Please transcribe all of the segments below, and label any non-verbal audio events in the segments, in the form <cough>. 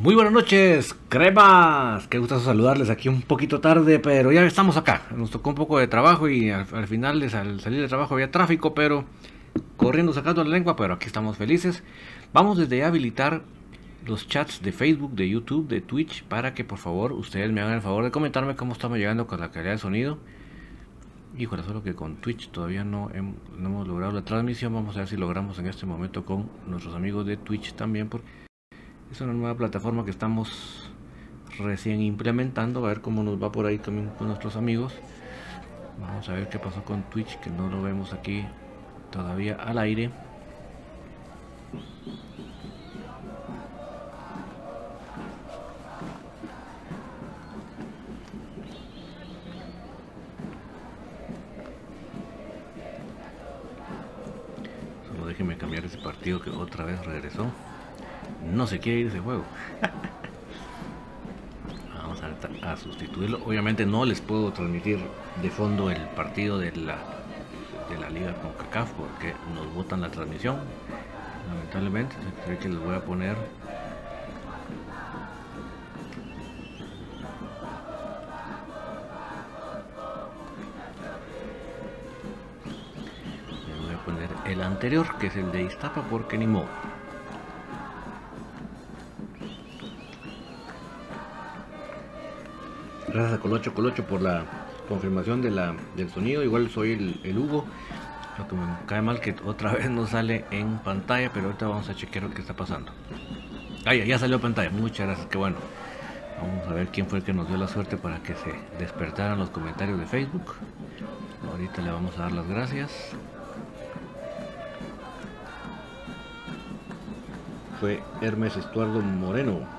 Muy buenas noches, cremas. Qué gusto saludarles aquí un poquito tarde, pero ya estamos acá. Nos tocó un poco de trabajo y al, final, al salir de trabajo había tráfico, pero corriendo sacando la lengua, pero aquí estamos felices. Vamos desde habilitar los chats de Facebook, de YouTube, de Twitch, para que por favor ustedes me hagan el favor de comentarme cómo estamos llegando con la calidad de sonido. Híjole, solo que con Twitch todavía no, no hemos logrado la transmisión. Vamos a ver si logramos en este momento con nuestros amigos de Twitch también. Porque es una nueva plataforma que estamos recién implementando. A ver cómo nos va por ahí también con nuestros amigos. Vamos a ver qué pasó con Twitch, que no lo vemos aquí todavía al aire. Solo déjenme cambiar ese partido que otra vez regresó no se quiere ir ese juego. Vamos a, sustituirlo. Obviamente no les puedo transmitir de fondo el partido de la, de la liga con CACAF porque nos botan la transmisión. Lamentablemente, creo que les voy a poner el anterior que es el de Iztapa porque ni modo Gracias a Colocho Colocho por la confirmación del sonido. Igual soy el, Hugo. Lo que me cae mal que otra <laughs> vez no sale en pantalla, pero ahorita vamos a chequear lo que está pasando. Ah, ya, salió pantalla. Muchas gracias, qué bueno. Vamos a ver quién fue el que nos dio la suerte para que se despertaran los comentarios de Facebook. Ahorita le vamos a dar las gracias. Fue Hermes Estuardo Moreno.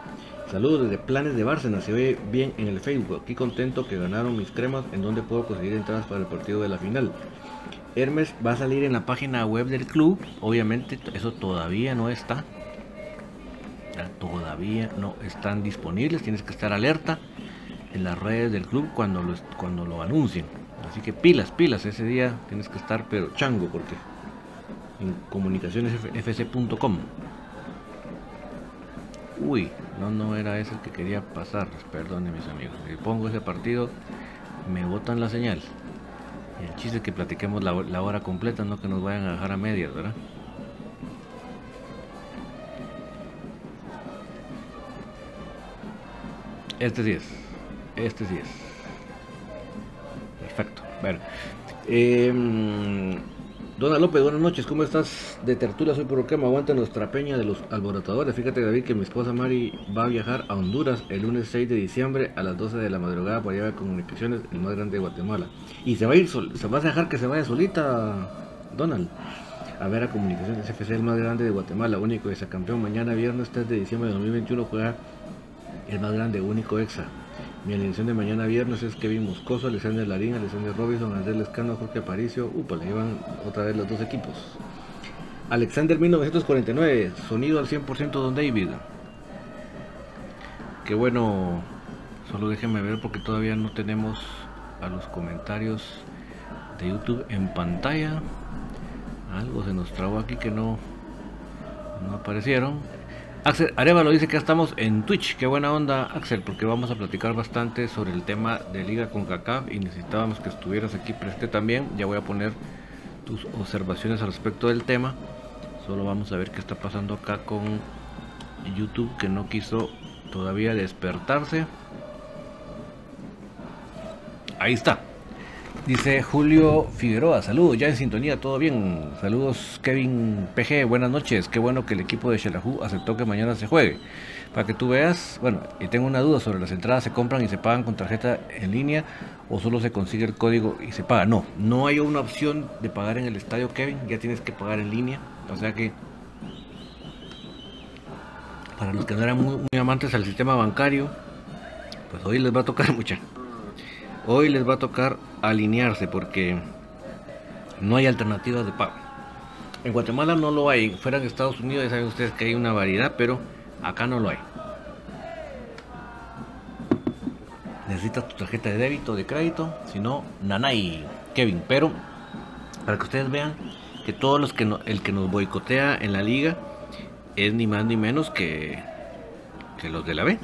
Saludos desde Planes de Bárcena, se ve bien en el Facebook. Aquí contento que ganaron mis cremas en donde puedo conseguir entradas para el partido de la final. Hermes va a salir en la página web del club. Obviamente eso todavía no está. Todavía no están disponibles. Tienes que estar alerta en las redes del club cuando lo, cuando lo anuncien. Así que pilas, pilas. Ese día tienes que estar pero chango porque en comunicacionesfc.com. Uy, no, no era ese el que quería pasar. Perdone mis amigos. Si pongo ese partido, me botan la señal. El chiste es que platiquemos la, hora completa, no que nos vayan a dejar a medias, ¿verdad? Este sí es. Este sí es. Perfecto. Bueno. Eh, Dona López, buenas noches, ¿cómo estás? De tertulia soy por me aguanta nuestra peña de los alborotadores. Fíjate David que mi esposa Mari va a viajar a Honduras el lunes 6 de diciembre a las 12 de la madrugada para llevar comunicaciones, el más grande de Guatemala. Y se va a ir, se va a dejar que se vaya solita, Donald. A ver a Comunicaciones FC, el más grande de Guatemala, único campeón. Mañana viernes 3 de diciembre de 2021 juega el más grande, único exa. Mi alineación de mañana viernes es Kevin Moscoso, Alexander Larín, Alexander Robinson, Andrés Lescano, Jorge Aparicio. Upa, le llevan otra vez los dos equipos. Alexander 1949, sonido al 100% Don David. Qué bueno Solo déjenme ver porque todavía no tenemos a los comentarios de YouTube en pantalla. Algo se nos trabó aquí que no, no aparecieron. Axel Arevalo dice que estamos en Twitch. Qué buena onda, Axel, porque vamos a platicar bastante sobre el tema de Liga con CACAF y necesitábamos que estuvieras aquí presente también. Ya voy a poner tus observaciones al respecto del tema. Solo vamos a ver qué está pasando acá con YouTube que no quiso todavía despertarse. Ahí está. Dice Julio Figueroa, saludos, ya en sintonía, todo bien. Saludos Kevin PG, buenas noches. Qué bueno que el equipo de Shelahu aceptó que mañana se juegue. Para que tú veas, bueno, y tengo una duda sobre las entradas, ¿se compran y se pagan con tarjeta en línea o solo se consigue el código y se paga? No, no hay una opción de pagar en el estadio Kevin, ya tienes que pagar en línea. O sea que para los que no eran muy, muy amantes al sistema bancario, pues hoy les va a tocar <laughs> mucha. Hoy les va a tocar alinearse porque no hay alternativas de pago. En Guatemala no lo hay, fuera de Estados Unidos ya saben ustedes que hay una variedad, pero acá no lo hay. Necesitas tu tarjeta de débito de crédito, si no, nanay, Kevin. Pero para que ustedes vean que todos los que no, el que nos boicotea en la liga es ni más ni menos que, que los de la B.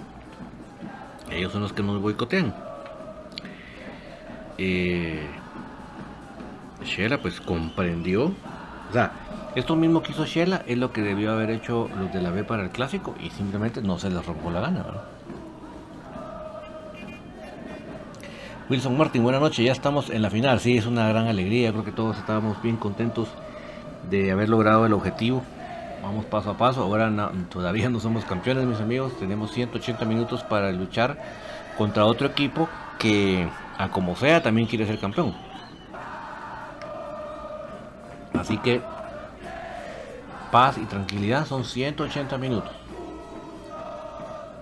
Ellos son los que nos boicotean. Eh, Shela pues comprendió. O sea, esto mismo que hizo Shela es lo que debió haber hecho los de la B para el clásico y simplemente no se les rompió la gana, ¿verdad? Wilson Martin, buenas noches, ya estamos en la final, sí, es una gran alegría, creo que todos estábamos bien contentos de haber logrado el objetivo. Vamos paso a paso, ahora todavía no somos campeones, mis amigos, tenemos 180 minutos para luchar contra otro equipo que a como sea también quiere ser campeón. Así que paz y tranquilidad son 180 minutos.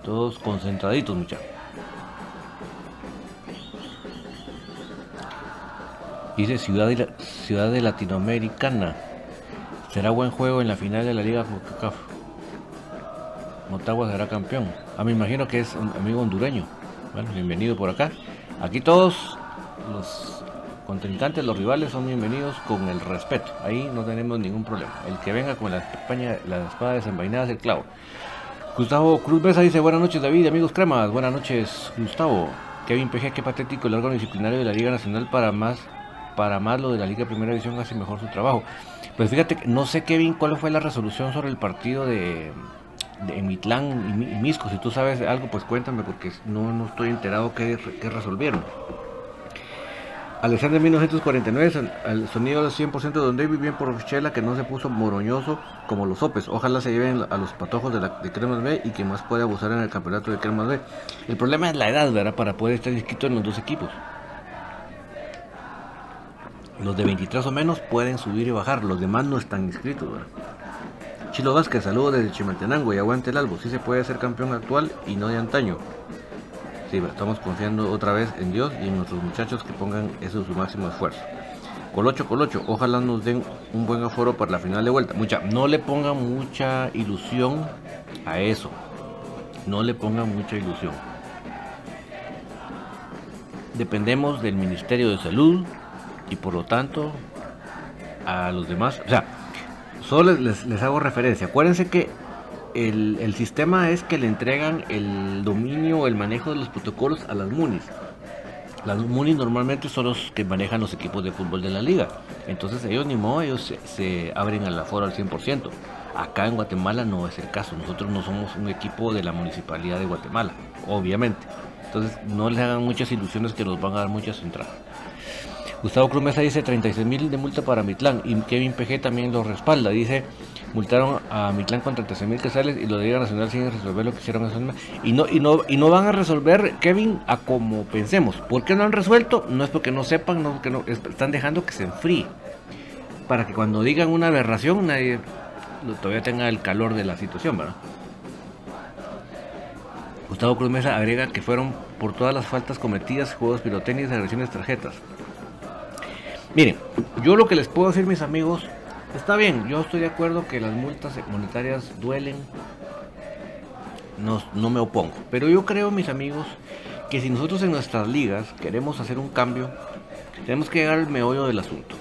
Todos concentraditos, muchachos. Dice Ciudad Ciudad de Latinoamericana. Será buen juego en la final de la Liga CONCACAF. Motagua será campeón. Ah, me imagino que es un amigo hondureño. Bueno, bienvenido por acá. Aquí todos los contrincantes, los rivales son bienvenidos con el respeto. Ahí no tenemos ningún problema. El que venga con la, España, la espada desenvainada es el clavo. Gustavo Cruz Besa dice buenas noches David, amigos cremas. Buenas noches Gustavo. Kevin PG, qué patético el órgano disciplinario de la Liga Nacional para más para más lo de la Liga Primera División hace mejor su trabajo. Pues fíjate, no sé Kevin cuál fue la resolución sobre el partido de, de Mitlán y Misco. Si tú sabes algo, pues cuéntame porque no, no estoy enterado qué, qué resolvieron. Alexander 1949, al sonido del 100% de Don bien por Chela, que no se puso moroñoso como los Opes. Ojalá se lleven a los patojos de, la, de Cremas B y que más puede abusar en el campeonato de Cremas B. El problema es la edad, ¿verdad? Para poder estar inscrito en los dos equipos. Los de 23 o menos pueden subir y bajar, los demás no están inscritos, ¿verdad? Chilo Vázquez, saludos desde Chimaltenango y aguante el albo. Sí se puede ser campeón actual y no de antaño. Sí, estamos confiando otra vez en Dios y en nuestros muchachos que pongan eso su máximo esfuerzo. Colocho, Colocho, ojalá nos den un buen aforo para la final de vuelta. Mucha, no le pongan mucha ilusión a eso. No le pongan mucha ilusión. Dependemos del Ministerio de Salud y por lo tanto a los demás. O sea, solo les, les hago referencia. Acuérdense que el, el, sistema es que le entregan el dominio el manejo de los protocolos a las MUNIs. Las MUNIs normalmente son los que manejan los equipos de fútbol de la liga. Entonces ellos ni modo, ellos se, se abren al aforo al 100%. Acá en Guatemala no es el caso. Nosotros no somos un equipo de la municipalidad de Guatemala, obviamente. Entonces no les hagan muchas ilusiones que nos van a dar muchas entradas. Gustavo Cruz Mesa dice 36 mil de multa para Mitlán y Kevin PG también lo respalda. Dice, multaron a Mitlán con 36 mil quesales y lo de Liga Nacional sin resolver lo que hicieron y no y no y no van a resolver Kevin a como pensemos. ¿Por qué no han resuelto? No es porque no sepan, no porque no están dejando que se enfríe. Para que cuando digan una aberración nadie todavía tenga el calor de la situación, ¿verdad? Gustavo Cruz Mesa agrega que fueron por todas las faltas cometidas, juegos pirotécnicos, agresiones, tarjetas. Miren, yo lo que les puedo decir, mis amigos, está bien, yo estoy de acuerdo que las multas monetarias duelen, no, no me opongo, pero yo creo, mis amigos, que si nosotros en nuestras ligas queremos hacer un cambio, tenemos que llegar al meollo del asunto.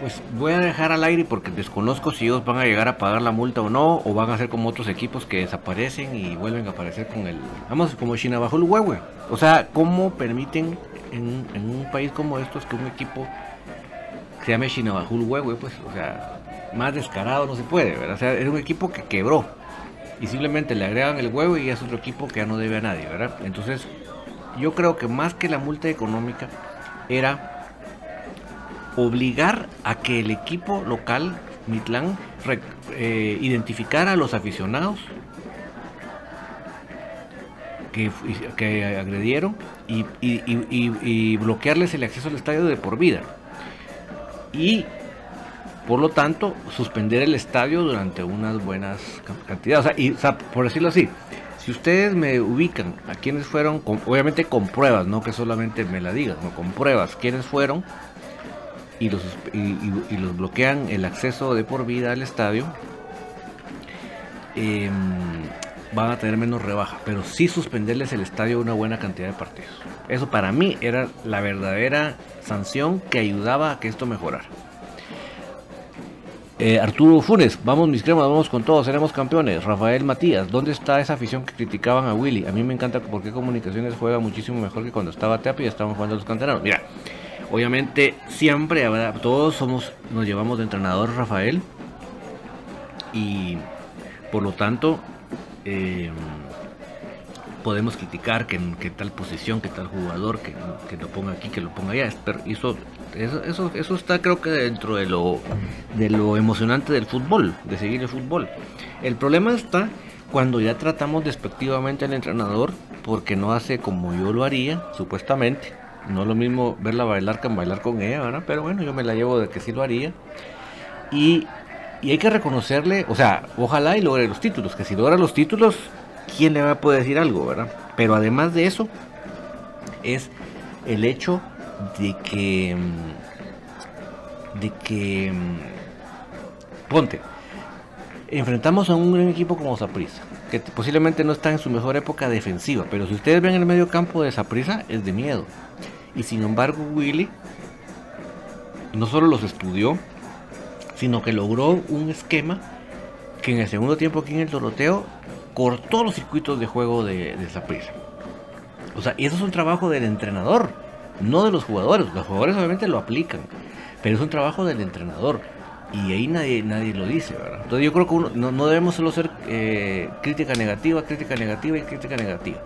Pues voy a dejar al aire porque desconozco si ellos van a llegar a pagar la multa o no, o van a ser como otros equipos que desaparecen y vuelven a aparecer con el. Vamos, como China bajo el huevo. O sea, ¿cómo permiten en, un país como estos que un equipo se llame el huevo? Pues, o sea, más descarado no se puede, ¿verdad? O sea, es un equipo que quebró y simplemente le agregan el huevo y es otro equipo que ya no debe a nadie, ¿verdad? Entonces, yo creo que más que la multa económica era obligar a que el equipo local, Mitlán, eh, identificara a los aficionados que, agredieron y, bloquearles el acceso al estadio de por vida. Y por lo tanto, suspender el estadio durante unas buenas cantidades. y, por decirlo así, si ustedes me ubican a quienes fueron, obviamente con pruebas, no que solamente me la digan, no con pruebas, quienes fueron y los, y, los bloquean el acceso de por vida al estadio, em, van a tener menos rebaja, pero sí suspenderles el estadio una buena cantidad de partidos. Eso para mí era la verdadera sanción que ayudaba a que esto mejorara. Eh, Arturo Funes, vamos mis cremas, vamos con todos, seremos campeones. Rafael Matías, ¿dónde está esa afición que criticaban a Willy? A mí me encanta porque Comunicaciones juega muchísimo mejor que cuando estaba Teapi y estaban jugando los canteranos. Mira, obviamente siempre todos somos, nos llevamos de entrenador Rafael y por lo tanto eh, podemos criticar que, tal posición, que tal jugador, que, lo ponga aquí, que lo ponga allá. Eso, eso, eso, está creo que dentro de lo, de lo emocionante del fútbol, de seguir el fútbol. El problema está cuando ya tratamos despectivamente al entrenador porque no hace como yo lo haría, supuestamente. No es lo mismo verla bailar que bailar con ella, ¿verdad? Pero bueno, yo me la llevo de que sí lo haría. Y, y hay que reconocerle, o sea, ojalá y logre los títulos, que si logra los títulos, ¿quién le va a poder decir algo, verdad? Pero además de eso, es el hecho de que. Mm, de que. Mm, ponte. Enfrentamos a un equipo como Saprisa, que posiblemente no está en su mejor época defensiva, pero si ustedes ven el medio campo de Saprisa, es de miedo. Y sin embargo, Willy no solo los estudió, sino que logró un esquema que en el segundo tiempo aquí en el Doroteo cortó los circuitos de juego de, de. O sea, y eso es un trabajo del entrenador, no de los jugadores. Los jugadores obviamente lo aplican, pero es un trabajo del entrenador. Y ahí nadie, nadie lo dice, ¿verdad? Entonces yo creo que uno, no, debemos solo ser eh, crítica negativa, crítica negativa y crítica negativa.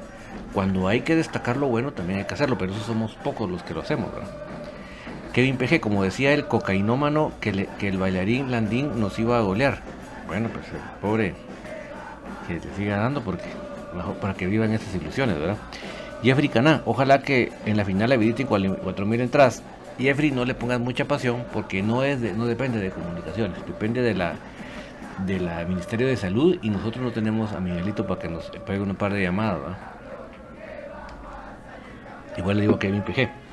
Cuando hay que destacar lo bueno, también hay que hacerlo, pero eso somos pocos los que lo hacemos, ¿verdad? Kevin PG, como decía el cocainómano, que, que el bailarín Landín nos iba a golear. Bueno, pues el pobre que te siga dando porque para que vivan esas ilusiones, ¿verdad? Jeffrey Caná, ojalá que en la final habiliten 4.000 entradas. Jeffrey, no le pongas mucha pasión porque no es no depende de comunicaciones, depende de la del Ministerio de Salud y nosotros no tenemos a Miguelito para que nos pegue un par de llamadas. ¿verdad? Igual le digo a Kevin PG.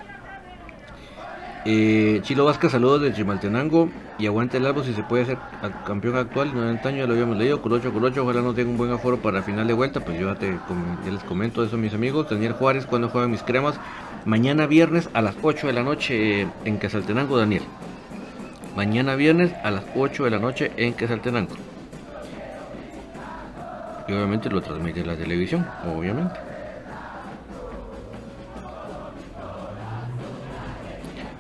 Eh, Chilo Vázquez, saludos de Chimaltenango y aguante el albo si se puede ser campeón actual. 90 años ya lo habíamos leído. Colocho, Colocho, ojalá no tenga un buen aforo para final de vuelta. Pues yo ya, les comento eso, mis amigos. Daniel Juárez, cuando juegan mis cremas. Mañana viernes a las 8 de la noche eh, en Quesaltenango, Daniel. Mañana viernes a las 8 de la noche en Quesaltenango. Y obviamente lo transmite la televisión, obviamente.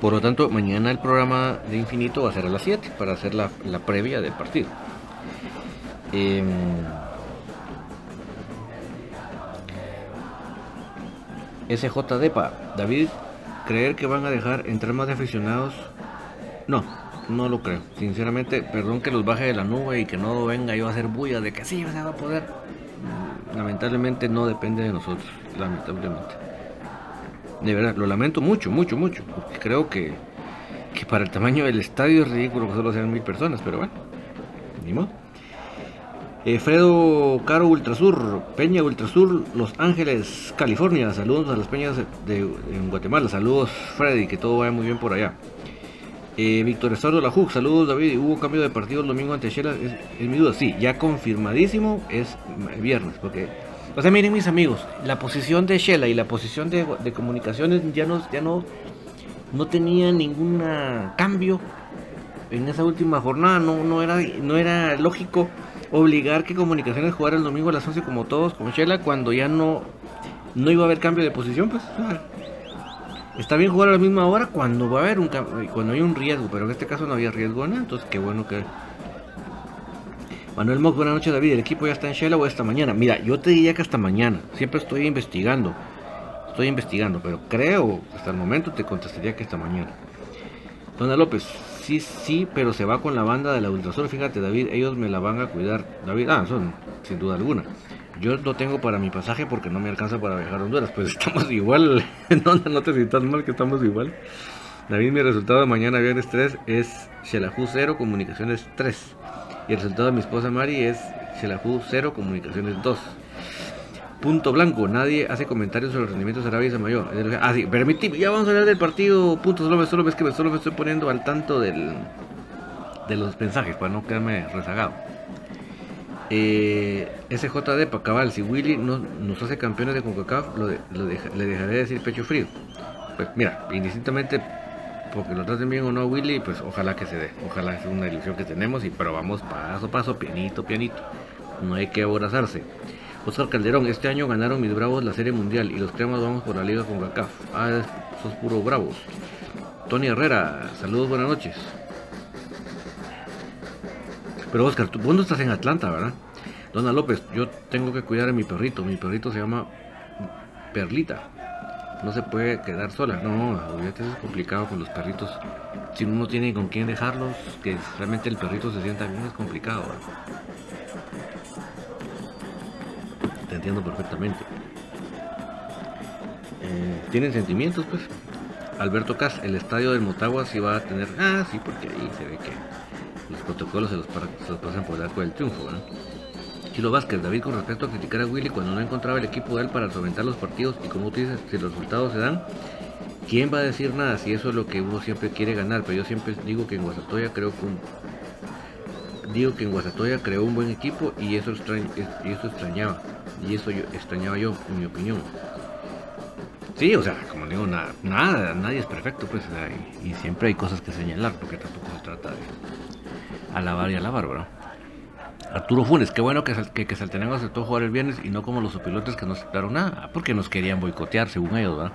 Por lo tanto, mañana el programa de Infinito va a ser a las 7 para hacer la, previa del partido. Em, SJ Depa, David, ¿creer que van a dejar entrar más de aficionados? No, no lo creo. Sinceramente, perdón que los baje de la nube y que no venga yo a hacer bulla de que sí, se va a poder. Lamentablemente no depende de nosotros, lamentablemente. De verdad, lo lamento mucho, mucho, mucho. Porque creo que, para el tamaño del estadio es ridículo que solo sean mil personas, pero bueno, ni. Eh, Fredo Caro Ultrasur, Peña Ultrasur, Los Ángeles, California. Saludos a las peñas de, en Guatemala. Saludos, Freddy, que todo vaya muy bien por allá. Eh, Víctor Estuardo La saludos David. ¿Hubo cambio de partido el domingo ante Shela? Es, mi duda. Sí, ya confirmadísimo es viernes, porque Sea, miren mis amigos, la posición de Shela y la posición de, de comunicaciones ya no, ya no, no tenía ningún cambio en esa última jornada. No, no, era, no era lógico obligar que comunicaciones jugara el domingo a las 11 como todos con Shela cuando ya no, no iba a haber cambio de posición. Pues está bien jugar a la misma hora cuando va a haber un cuando hay un riesgo, pero en este caso no había riesgo, ¿no? Entonces qué bueno que Manuel Mox, buenas noches David, ¿el equipo ya está en Shela o esta mañana? Mira, yo te diría que hasta mañana, siempre estoy investigando, estoy investigando, pero creo, hasta el momento te contestaría que esta mañana. Dona López, sí, sí, pero se va con la banda de la Ultrasur, fíjate David, ellos me la van a cuidar, David, ah, son, sin duda alguna. Yo lo tengo para mi pasaje porque no me alcanza para viajar a Honduras, pues <laughs> estamos igual, <laughs> no, no te sientas mal que estamos igual. David, mi resultado de mañana viernes 3 es Xelajú 0, Comunicaciones 3. Y el resultado de mi esposa Mari es Xelajú 0, Comunicaciones 2. Punto blanco, nadie hace comentarios sobre los rendimientos de Arabia y Mayor. Ah, sí, permíteme, ya vamos a hablar del partido. Punto, solo me, solo me, solo me estoy poniendo al tanto del, de los mensajes para no quedarme rezagado. Eh, SJD para cabal, si Willy no, nos hace campeones de CONCACAF, lo, le dejaré decir pecho frío. Pues mira, indistintamente porque lo traten bien o no Willy, pues ojalá que se dé, ojalá sea una ilusión que tenemos y pero vamos paso a paso, pianito, pianito, no hay que aborazarse. Oscar Calderón, este año ganaron mis bravos la serie mundial y los cremas vamos por la liga con CACAF. Ah, sos puro bravos. Tony Herrera, saludos, buenas noches. Pero Oscar, tú no estás en Atlanta, ¿verdad? Dona López, yo tengo que cuidar a mi perrito. Mi perrito se llama Perlita no se puede quedar sola. No, obviamente es complicado con los perritos. Si uno tiene con quién dejarlos, que realmente el perrito se sienta bien, es complicado. Te entiendo perfectamente. Eh, ¿Tienen sentimientos, pues? Alberto Cas, el estadio del Motagua sí va a tener... Ah, sí, porque ahí se ve que los protocolos se los, pasan por el arco del triunfo, ¿no? Chilo Vázquez, David, con respecto a criticar a Willy cuando no encontraba el equipo de él para solventar los partidos y como tú dices, si los resultados se dan, ¿quién va a decir nada si eso es lo que uno siempre quiere ganar? Pero yo siempre digo que en Guasatoya creo que digo que en Guasatoya creó un buen equipo y eso, y eso extrañaba. Y eso yo, extrañaba yo, en mi opinión. Sí, o sea, como digo, nada, nada nadie es perfecto, pues, y, siempre hay cosas que señalar, porque tampoco se trata de alabar y alabar, ¿verdad? Arturo Funes, qué bueno que, que, que Saltenango aceptó jugar el viernes y no como los pilotos que no aceptaron nada, porque nos querían boicotear, según ellos.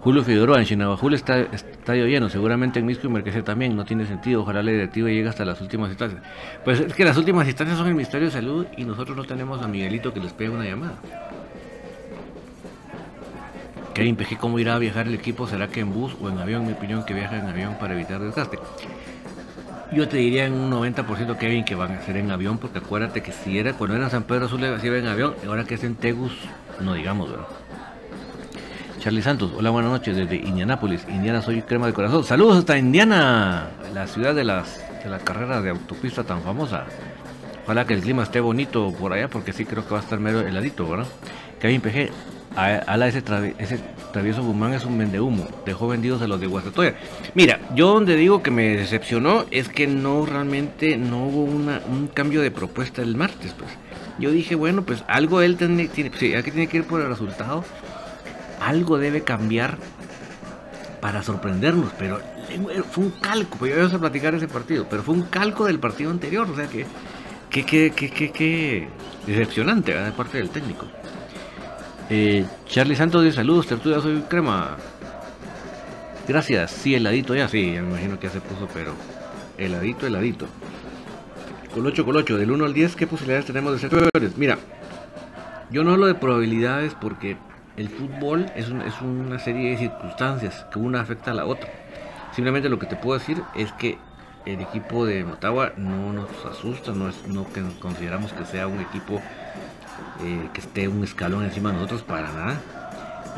Julio Figueroa, en Chinabajul está estadio lleno, seguramente en Misco y Merquecer también, no tiene sentido, ojalá la directiva llegue hasta las últimas instancias. Pues es que las últimas instancias son el Ministerio de Salud y nosotros no tenemos a Miguelito que les pegue una llamada. Kevin Peje, ¿cómo irá a viajar el equipo? ¿Será que en bus o en avión? Mi opinión, que viaja en avión para evitar desgaste. Yo te diría en un 90% Kevin que van a ser en avión, porque acuérdate que si era cuando era San Pedro Azul se iba en avión, ahora que es en Tegus, no digamos, ¿verdad? Charlie Santos, hola, buenas noches desde Indianápolis. Indiana, soy crema de corazón. Saludos hasta Indiana, la ciudad de las, de las carreras de autopista tan famosa. Ojalá que el clima esté bonito por allá, porque sí creo que va a estar medio heladito, ¿verdad? Kevin PG, ala ese, ese travieso Guzmán es un humo dejó vendidos a los de Guastatoya. Mira, yo donde digo que me decepcionó es que no realmente no hubo un cambio de propuesta el martes, pues. Yo dije, bueno, pues algo él tiene, tiene sí, aquí tiene que ir por el resultado, algo debe cambiar para sorprendernos, pero fue un calco, pues yo voy a platicar ese partido, pero fue un calco del partido anterior, o sea que, que, que, que, decepcionante de parte del técnico. Eh, Charlie Santos de saludos, tertulia soy crema. Gracias, sí, heladito ya, sí, me imagino que ya se puso, pero heladito, heladito. Colocho, colocho, del 1 al 10, ¿qué posibilidades tenemos de ser peores? Mira, yo no hablo de probabilidades porque el fútbol es, es una serie de circunstancias que una afecta a la otra. Simplemente lo que te puedo decir es que el equipo de Motagua no nos asusta, no, es, no que consideramos que sea un equipo eh, que esté un escalón encima de nosotros para nada.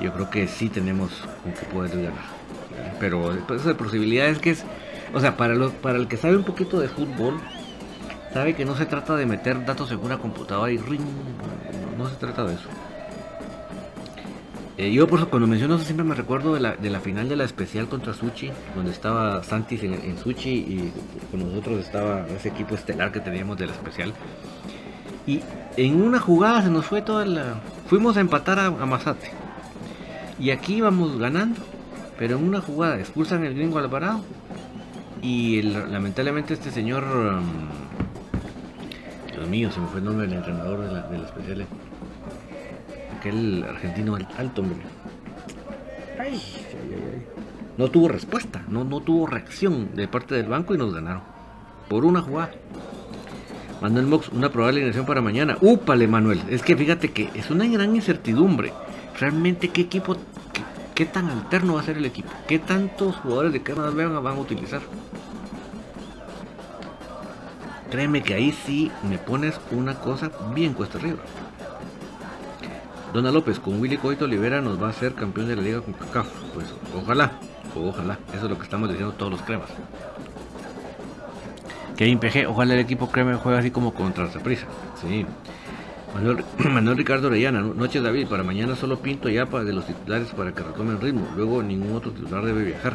Yo creo que sí tenemos un que poder ganar. Pero pues, de posibilidades que es, o sea, para, para el que sabe un poquito de fútbol, sabe que no se trata de meter datos en una computadora y ring, no, se trata de eso. Eh, yo por eso cuando menciono eso siempre me recuerdo de la, de la final de la especial contra Suchi, donde estaba Santis en, en Suchi y con nosotros estaba ese equipo estelar que teníamos de la especial Y en una jugada se nos fue toda la... Fuimos a empatar a, a Mazate. Y aquí íbamos ganando. Pero en una jugada expulsan el gringo Alvarado. Y lamentablemente este señor... um, Dios mío, se me fue el nombre del entrenador de la, de especial. Aquel argentino al- alto, hombre. Ay, ay, ay. No tuvo respuesta, no, no tuvo reacción de parte del banco y nos ganaron. Por una jugada. Manuel Mox, una probable alineación para mañana. Úpale, Manuel. Es que fíjate que es una gran incertidumbre. Realmente, ¿qué equipo, qué, tan alterno va a ser el equipo? ¿Qué tantos jugadores de Vega van a utilizar? Créeme que ahí sí me pones una cosa bien cuesta arriba. Dona López, con Willy Coito Olivera nos va a ser campeón de la liga con CACAF. Pues ojalá, ojalá. Eso es lo que estamos diciendo todos los cremas. Kevin PG, ojalá el equipo crema juegue así como contra Zaprisa. Sí. <clears throat> Manuel, Ricardo Orellana, no- noches David, para mañana solo pinto ya para de los titulares para que retomen ritmo. Luego ningún otro titular debe viajar.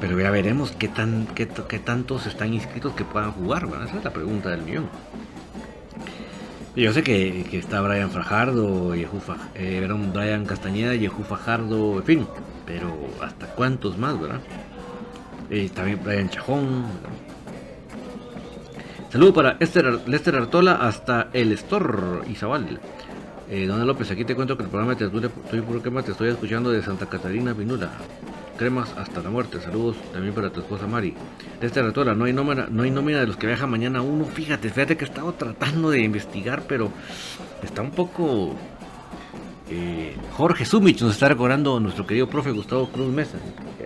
Pero ya veremos qué, tan, qué, qué tantos están inscritos que puedan jugar. ¿verdad? Esa es la pregunta del millón. Yo sé que, que está Brian Fajardo, Yehu Faj- eh, Brian Castañeda, Yehu Fajardo, en fin. Pero hasta cuántos más, ¿verdad? Eh, también Brian Chajón. ¿verdad? Saludo para Esther, Lester Artola hasta el Store Izabal. Eh, Dona López, aquí te cuento que el programa de Tertulia Estoy te estoy escuchando de Santa Catarina Pinula. Cremas hasta la muerte. Saludos también para tu esposa Mari. Lester Artola, no hay nómina, no hay nómina de los que viajan mañana uno. Fíjate, fíjate que he estado tratando de investigar, pero está un poco. eh, Jorge Sumich nos está recordando nuestro querido profe Gustavo Cruz Mesa.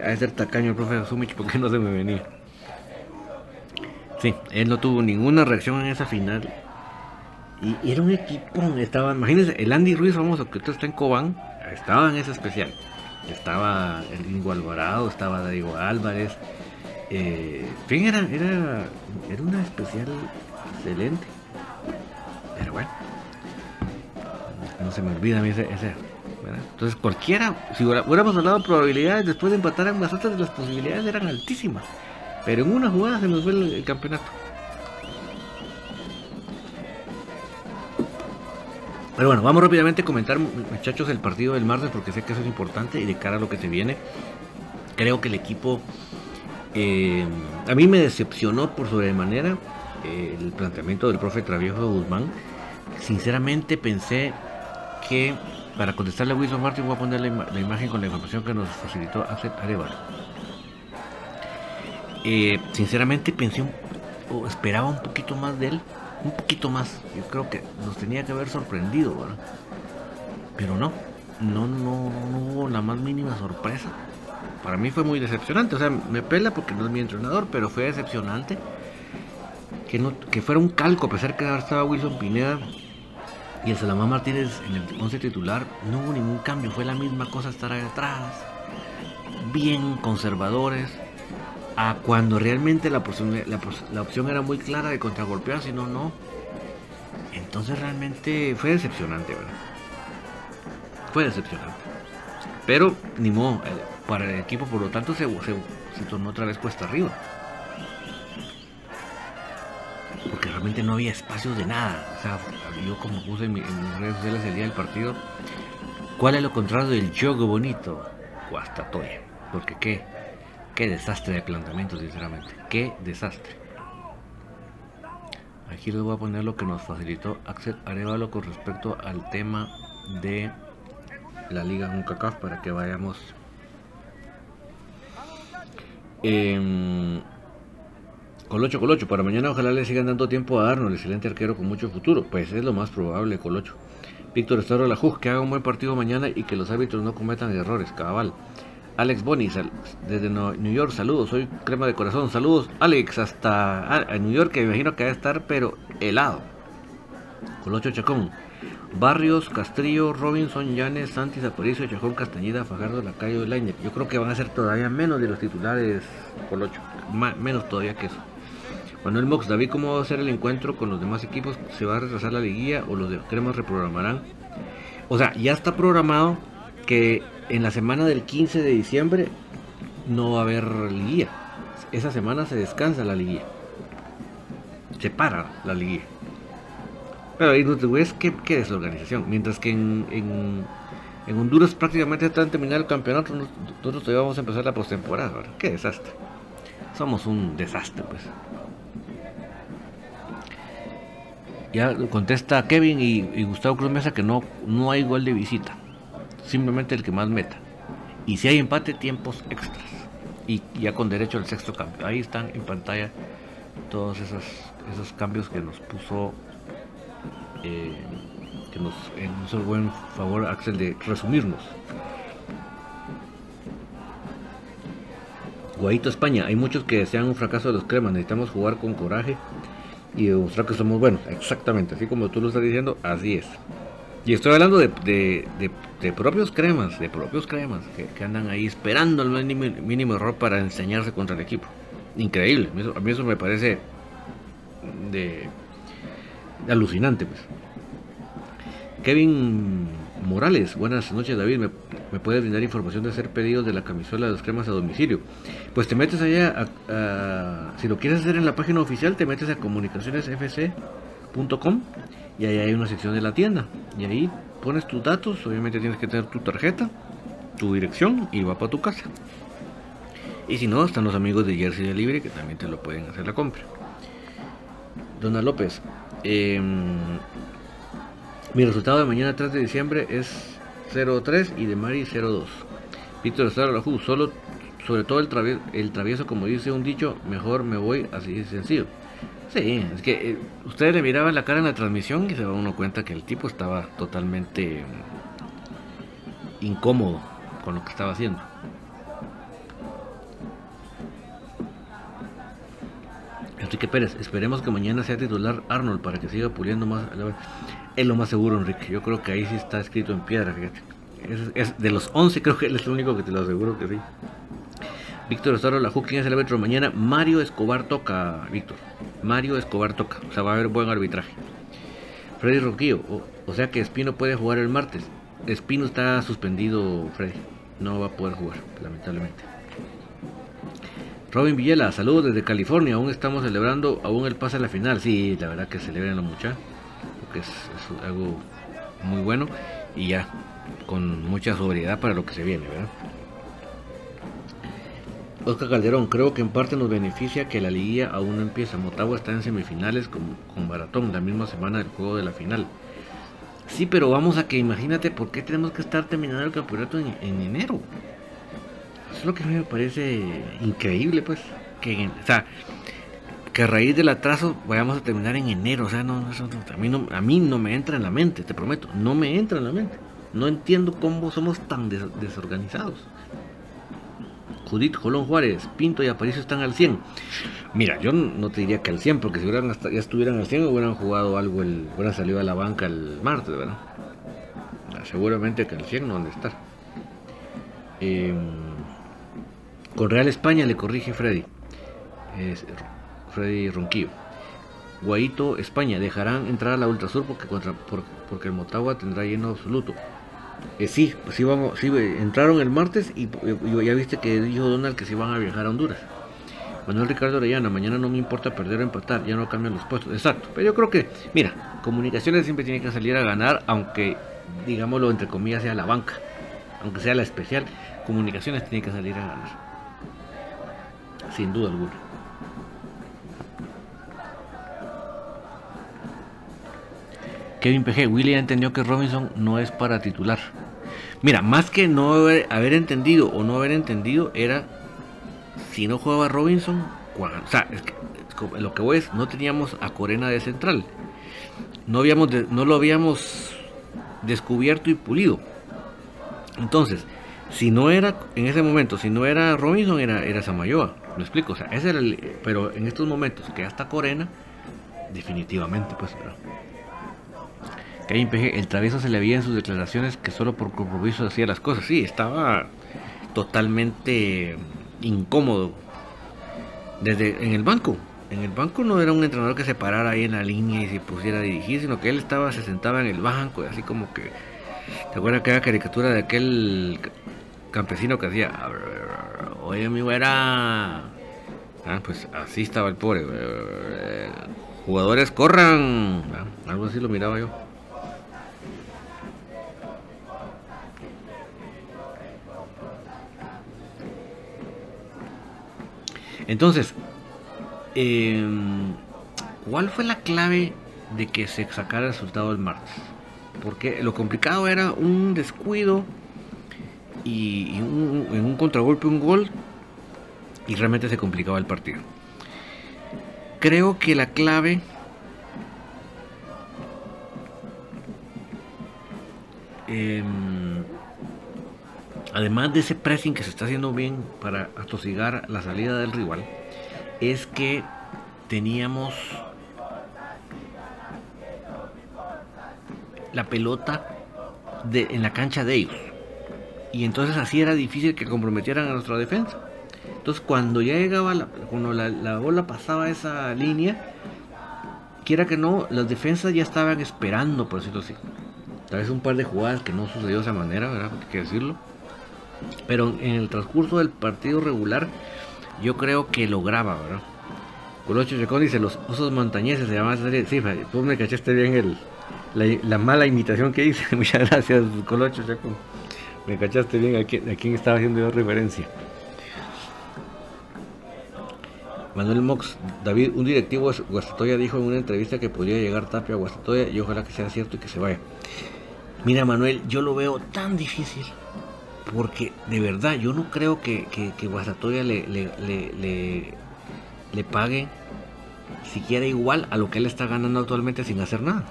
Ha de ser tacaño el profe Sumich porque no se me venía. Sí, él no tuvo ninguna reacción en esa final. Y era un equipo, estaba, imagínense, el Andy Ruiz, famoso, que está en Cobán, estaba en ese especial. Estaba el Gringo Alvarado, estaba Diego Álvarez. Eh, en fin, era, era, era una especial excelente. Pero bueno, no se me olvida a mí ese. ese. Entonces, cualquiera, si hubiéramos hablado de probabilidades después de empatar en las otras, las posibilidades eran altísimas. Pero en una jugada se nos fue el, campeonato. Pero bueno, vamos rápidamente a comentar, muchachos, el partido del martes porque sé que eso es importante y de cara a lo que se viene. Creo que el equipo eh, a mí me decepcionó por sobremanera eh, el planteamiento del profe Traviejo Guzmán. Sinceramente pensé que para contestarle a Wilson Martin voy a poner la imagen con la información que nos facilitó Axel Arevalo. Eh, sinceramente pensé o esperaba un poquito más de él, un poquito más. Yo creo que nos tenía que haber sorprendido, ¿verdad? Pero no, no, no, no hubo la más mínima sorpresa. Para mí fue muy decepcionante, o sea, me pela porque no es mi entrenador, pero fue decepcionante que no que fuera un calco, a pesar que estaba Wilson Pineda y el Salamán Martínez en el 11 titular, no hubo ningún cambio, fue la misma cosa estar ahí atrás, bien conservadores, a cuando realmente la, posibilidad- la, la opción era muy clara de contragolpear, si no, no. Entonces realmente fue decepcionante, ¿verdad? Fue decepcionante. Pero, ni modo, eh, para el equipo, por lo tanto, se, se, tornó otra vez cuesta arriba. Porque realmente no había espacios de nada. O sea, yo como puse en, en mis redes sociales el día del partido, ¿cuál es lo contrario del juego bonito? Guastatoya. Porque qué, qué desastre de planteamiento, sinceramente. Qué desastre. Aquí les voy a poner lo que nos facilitó Axel Arevalo con respecto al tema de la Liga UNCACAF para que vayamos. Em, Colocho, Colocho, para mañana ojalá le sigan dando tiempo a Arnold, excelente arquero con mucho futuro. Pues es lo más probable, Colocho. Víctor Estero Lajuj, que haga un buen partido mañana y que los árbitros no cometan errores, cabal. Alex Boni, desde New York, saludos, soy crema de corazón, saludos. Alex, hasta ah, a New York, que me imagino que va a estar, pero helado. Colocho Chacón, Barrios, Castrillo, Robinson, Llanes, Santis, Aparicio, Chajón, Castañeda, Fajardo, Lacayo, Lainer. Yo creo que van a ser todavía menos de los titulares Colocho, ma- menos todavía que eso. Manuel Mox, David, ¿cómo va a ser el encuentro con los demás equipos? ¿Se va a retrasar la liguilla o los de cremas reprogramarán? O sea, ya está programado que en la semana del 15 de diciembre no va a haber liguilla. Esa semana se descansa la liguilla. Se para la liguilla. Pero ahí no te ves qué, qué desorganización. Mientras que en, en, Honduras prácticamente está en terminar el campeonato, nosotros todavía vamos a empezar la postemporada. Qué desastre. Somos un desastre, pues. Ya contesta Kevin y, Gustavo Cruz Mesa que no, no hay gol de visita. Simplemente el que más meta. Y si hay empate, tiempos extras. Y ya con derecho al sexto cambio. Ahí están en pantalla todos esos, esos cambios que nos puso, eh, que nos hizo el buen favor Axel de resumirnos. Guaito España, hay muchos que desean un fracaso de los cremas, necesitamos jugar con coraje y demostrar que somos buenos. Exactamente, así como tú lo estás diciendo, así es. Y estoy hablando de, de, propios cremas, de propios cremas, que, andan ahí esperando el mínimo, error para enseñarse contra el equipo. Increíble, a mí eso me parece de, alucinante. Pues. Kevin Morales, buenas noches David, ¿Me, ¿me, puedes brindar información de hacer pedidos de la camisola de los cremas a domicilio? Pues te metes allá, si lo quieres hacer en la página oficial, te metes a comunicacionesfc.com y ahí hay una sección de la tienda. Y ahí pones tus datos, obviamente tienes que tener tu tarjeta, tu dirección y va para tu casa. Y si no, están los amigos de Jersey Delivery que también te lo pueden hacer la compra. Dona López, em, mi resultado de mañana 3 de diciembre es 03 y de Mari 02. Víctor Estrada solo sobre todo el, travieso, el travieso, como dice un dicho, mejor me voy así de sencillo. Sí, es que eh, ustedes le miraban la cara en la transmisión y se da uno cuenta que el tipo estaba totalmente mm, incómodo con lo que estaba haciendo. Enrique Pérez, esperemos que mañana sea titular Arnold para que siga puliendo más. Es lo más seguro, Enrique. Yo creo que ahí sí está escrito en piedra, fíjate. Es, de los 11, creo que él es el único que te lo aseguro que sí. Víctor Estaro La ¿quién es el árbitro mañana? Mario Escobar toca, Víctor. Mario Escobar toca. O sea, va a haber buen arbitraje. Freddy Roquillo, o, sea que Espino puede jugar el martes. Espino está suspendido, Freddy. No va a poder jugar, lamentablemente. Robin Villela, saludos desde California. Aún estamos celebrando, aún el pase a la final. Sí, la verdad que celebran la mucha. Porque es, es algo muy bueno. Y ya, con mucha sobriedad para lo que se viene, ¿verdad? Oscar Calderón, creo que en parte nos beneficia que la liguilla aún no empieza. Motagua está en semifinales con, con Baratón, la misma semana del juego de la final. Sí, pero vamos a que imagínate por qué tenemos que estar terminando el campeonato en, enero. Eso es lo que me parece increíble, pues. Que, o sea, que a raíz del atraso vayamos a terminar en enero. O sea, no, a, mí no, a mí no me entra en la mente, te prometo. No me entra en la mente. No entiendo cómo somos tan desorganizados. Judith Colón Juárez, Pinto y Aparicio están al 100. Mira, yo no te diría que al 100, porque si hubieran ya estuvieran al 100, hubieran jugado algo, el, hubieran salido a la banca el martes, ¿verdad? Ah, seguramente que al 100 no han de estar. Em, con Real España le corrige Freddy. Freddy Ronquillo. Guaito, España, dejarán entrar a la Ultrasur porque, contra, porque el Motagua tendrá lleno absoluto. Eh, sí, pues sí, vamos, sí, entraron el martes y, ya viste que dijo Donald que se iban a viajar a Honduras. Manuel Ricardo Orellana, mañana no me importa perder o empatar, ya no cambian los puestos. Exacto, pero yo creo que, mira, comunicaciones siempre tiene que salir a ganar, aunque, digámoslo, entre comillas, sea la banca, aunque sea la especial, comunicaciones tiene que salir a ganar. Sin duda alguna. Kevin PG, Willy entendió que Robinson no es para titular. Mira, más que no haber, entendido o no haber entendido era si no jugaba Robinson, o sea, lo que voy es, no teníamos a Corena de central. No, habíamos no lo habíamos descubierto y pulido. Entonces, si no era, en ese momento, si no era Robinson, era, era Samayoa. Lo explico, o sea, ese era el, pero en estos momentos que hasta Corena, definitivamente, pues, el travieso se le veía en sus declaraciones que solo por compromiso hacía las cosas. Sí, estaba totalmente incómodo. Desde en el banco. En el banco no era un entrenador que se parara ahí en la línea y se pusiera a dirigir, sino que él estaba, se sentaba en el banco, así como que. ¿Te acuerdas que era caricatura de aquel campesino que hacía? Oye, mi güera. Ah, pues así estaba el pobre, jugadores corran. Algo así lo miraba yo. Entonces, em, ¿cuál fue la clave de que se sacara el resultado el martes? Porque lo complicado era un descuido y, en un contragolpe un gol y realmente se complicaba el partido. Creo que la clave em, además de ese pressing que se está haciendo bien para atosigar la salida del rival, es que teníamos la pelota en la cancha de ellos. Y entonces así era difícil que comprometieran a nuestra defensa. Entonces cuando ya llegaba, cuando la, bola pasaba esa línea, quiera que no, las defensas ya estaban esperando, por decirlo así. Tal vez un par de jugadas que no sucedió de esa manera, ¿verdad? Hay que decirlo. Pero en el transcurso del partido regular, yo creo que lograba, ¿verdad? Colocho Chacón dice, los osos montañeses se serie. Sí, tú me cachaste bien el, la, mala imitación que hice. <laughs> Muchas gracias, Colocho Chacón. Me cachaste bien a quién, a quién estaba haciendo yo referencia. Manuel Mox, David, un directivo de Guastatoya dijo en una entrevista que podría llegar Tapia a Guastatoya y ojalá que sea cierto y que se vaya. Mira Manuel, yo lo veo tan difícil porque de verdad yo no creo que, que, Guastatoya le, le, le, pague siquiera igual a lo que él está ganando actualmente sin hacer nada.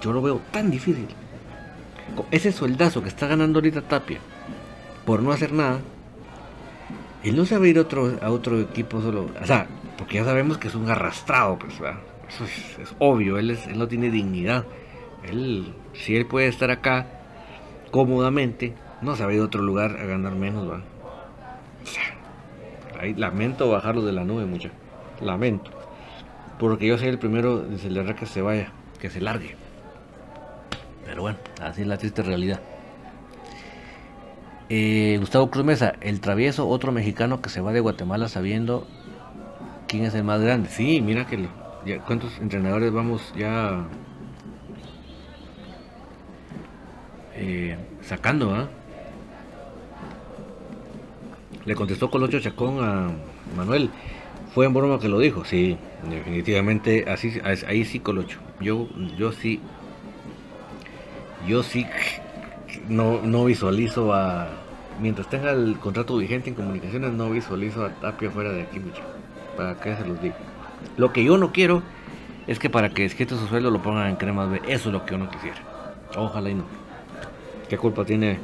Yo lo veo tan difícil. Ese sueldazo que está ganando ahorita Tapia por no hacer nada, él no se va a ir otro, a otro equipo solo. O sea, porque ya sabemos que es un arrastrado, pues, Eso es, obvio, él, él no tiene dignidad. Él, si él puede estar acá cómodamente, no se va a ir a otro lugar a ganar menos, ¿va? Ahí lamento bajarlo de la nube, mucho. Lamento. Porque yo soy el primero de celebrar que se vaya, que se largue. Pero bueno, así es la triste realidad. Eh, Gustavo Cruz Mesa, el travieso, otro mexicano que se va de Guatemala sabiendo quién es el más grande. Sí, mira que cuántos entrenadores vamos ya eh, sacando, ¿ah? Le contestó Colocho Chacón a Manuel. Fue en broma que lo dijo, sí, definitivamente, así, ahí sí Colocho. Yo, yo sí, yo sí no, no visualizo a, mientras tenga el contrato vigente en comunicaciones, no visualizo a Tapia fuera de aquí mucho. Para que se los digo. Lo que yo no quiero es que para que desquite su sueldo lo pongan en cremas B. Eso es lo que yo no quisiera. Ojalá y no. ¿Qué culpa tiene?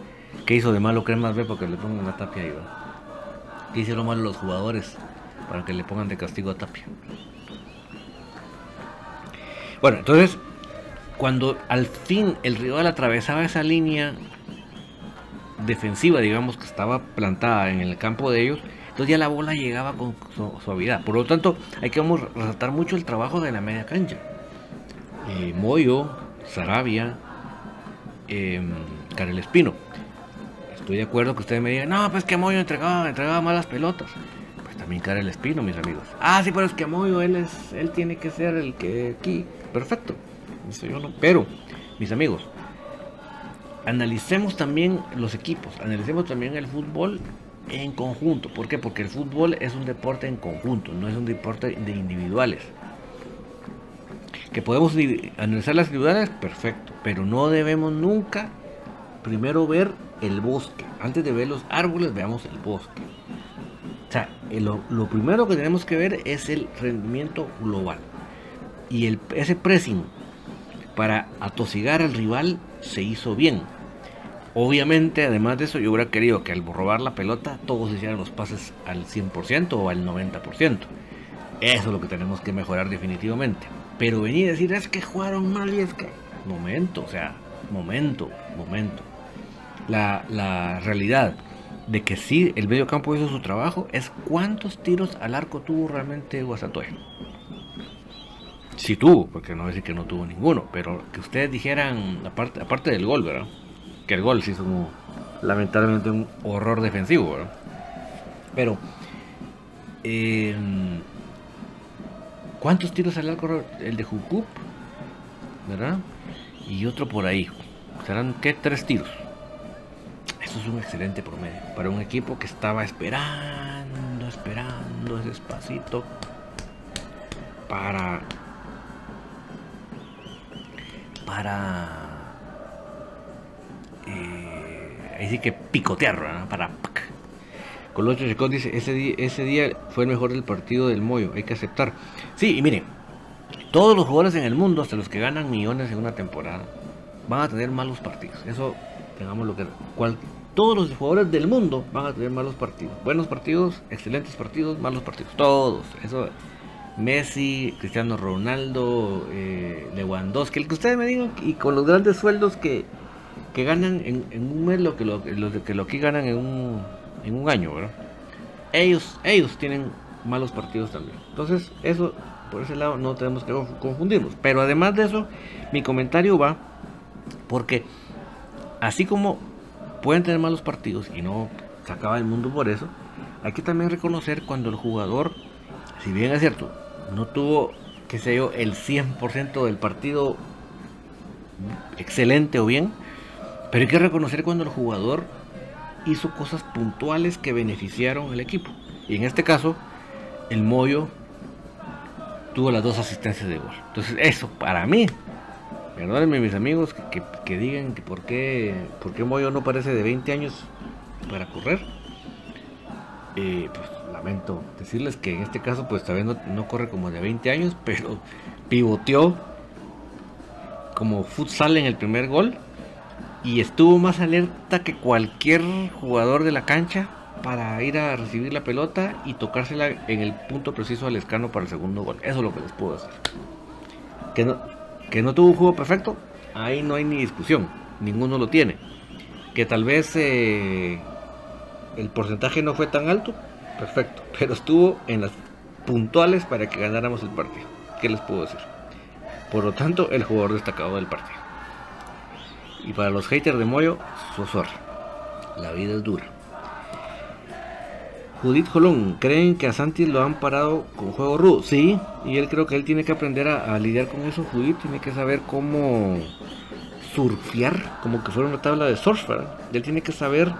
¿Qué hizo de malo cremas B porque le pongan a Tapia ahí? ¿Qué hicieron mal los jugadores para que le pongan de castigo a Tapia? Bueno, entonces, cuando al fin el rival atravesaba esa línea defensiva, digamos, que estaba plantada en el campo de ellos, entonces ya la bola llegaba con suavidad. Por lo tanto, hay que vamos resaltar mucho el trabajo de la media cancha. Eh, Moyo, Sarabia, eh, Espino. Estoy de acuerdo que ustedes me digan, no, pues que Moyo entregaba, entregaba malas pelotas. Pues también Karel Espino, mis amigos. Ah, sí, pero es que Moyo, él, es, él tiene que ser el que aquí. Perfecto. Eso yo no. Pero, mis amigos, analicemos también los equipos, analicemos también el fútbol en conjunto. ¿Por qué? Porque el fútbol es un deporte en conjunto, no es un deporte de individuales. Que podemos analizar las individuales, perfecto, pero no debemos nunca primero ver el bosque. Antes de ver los árboles, veamos el bosque. O sea, lo, primero que tenemos que ver es el rendimiento global. Y ese pressing para atosigar al rival se hizo bien Obviamente, además de eso, yo hubiera querido que al robar la pelota todos hicieran los pases al 100% o al 90%. Eso es lo que tenemos que mejorar definitivamente. Pero venir a decir, es que jugaron mal y es que... Momento, o sea, momento, momento. La, la realidad de que sí, el medio campo hizo su trabajo es cuántos tiros al arco tuvo realmente Guasatoya. Sí tuvo, porque no voy a decir que no tuvo ninguno, pero que ustedes dijeran, aparte, del gol, ¿verdad? que el gol sí hizo lamentablemente un horror defensivo. Pero em, ¿Cuántos tiros al corredor? El de Jucup, ¿verdad? Y otro por ahí. Serán, ¿qué? Tres tiros. Eso es un excelente promedio. Para un equipo que estaba esperando, esperando ese espacito para para eh, ahí sí que picotear ¿verdad? para Colocho Chacón dice ese día, ese día fue el mejor del partido del Moyo hay que aceptar sí y miren todos los jugadores en el mundo hasta los que ganan millones en una temporada van a tener malos partidos. Eso tengamos lo que cual, todos los jugadores del mundo van a tener malos partidos buenos partidos excelentes partidos malos partidos todos eso Messi, Cristiano Ronaldo, eh, Lewandowski, el que ustedes me digan, y con los grandes sueldos que, que ganan en, un mes lo que lo, que lo que ganan en un, en un año, ¿verdad? Ellos, ellos tienen malos partidos también. Entonces, eso, por ese lado, no tenemos que confundirnos. Pero además de eso, mi comentario va porque así como pueden tener malos partidos y no se acaba el mundo por eso, hay que también reconocer cuando el jugador, si bien es cierto, no tuvo, qué sé yo, el 100% del partido excelente o bien, pero hay que reconocer cuando el jugador hizo cosas puntuales que beneficiaron al equipo. Y en este caso, el Moyo tuvo las dos asistencias de gol. Entonces, eso para mí, perdónenme mis amigos que, digan que por qué, por qué Moyo no parece de 20 años para correr. Eh, pues lamento decirles que en este caso pues todavía no, no corre como de 20 años, <laughs> pero pivoteó como futsal en el primer gol y estuvo más alerta que cualquier jugador de la cancha para ir a recibir la pelota y tocársela en el punto preciso al escano para el segundo gol. Eso es lo que les puedo decir. Que no, que no tuvo un juego perfecto, ahí no hay ni discusión, ninguno lo tiene. Que tal vez eh, el porcentaje no fue tan alto, perfecto, <laughs> pero estuvo en las puntuales para que ganáramos el partido. ¿Qué les puedo decir? Por lo tanto, el jugador destacado del partido. Y para los haters de Moyo, Sosor. La vida es dura. Judith Jolón, ¿creen que a Santi lo han parado con juego rudo? Sí, y él creo que él tiene que aprender a, lidiar con eso. Judith tiene que saber cómo surfear, como que fuera una tabla de surf, ¿verdad? Él tiene que saber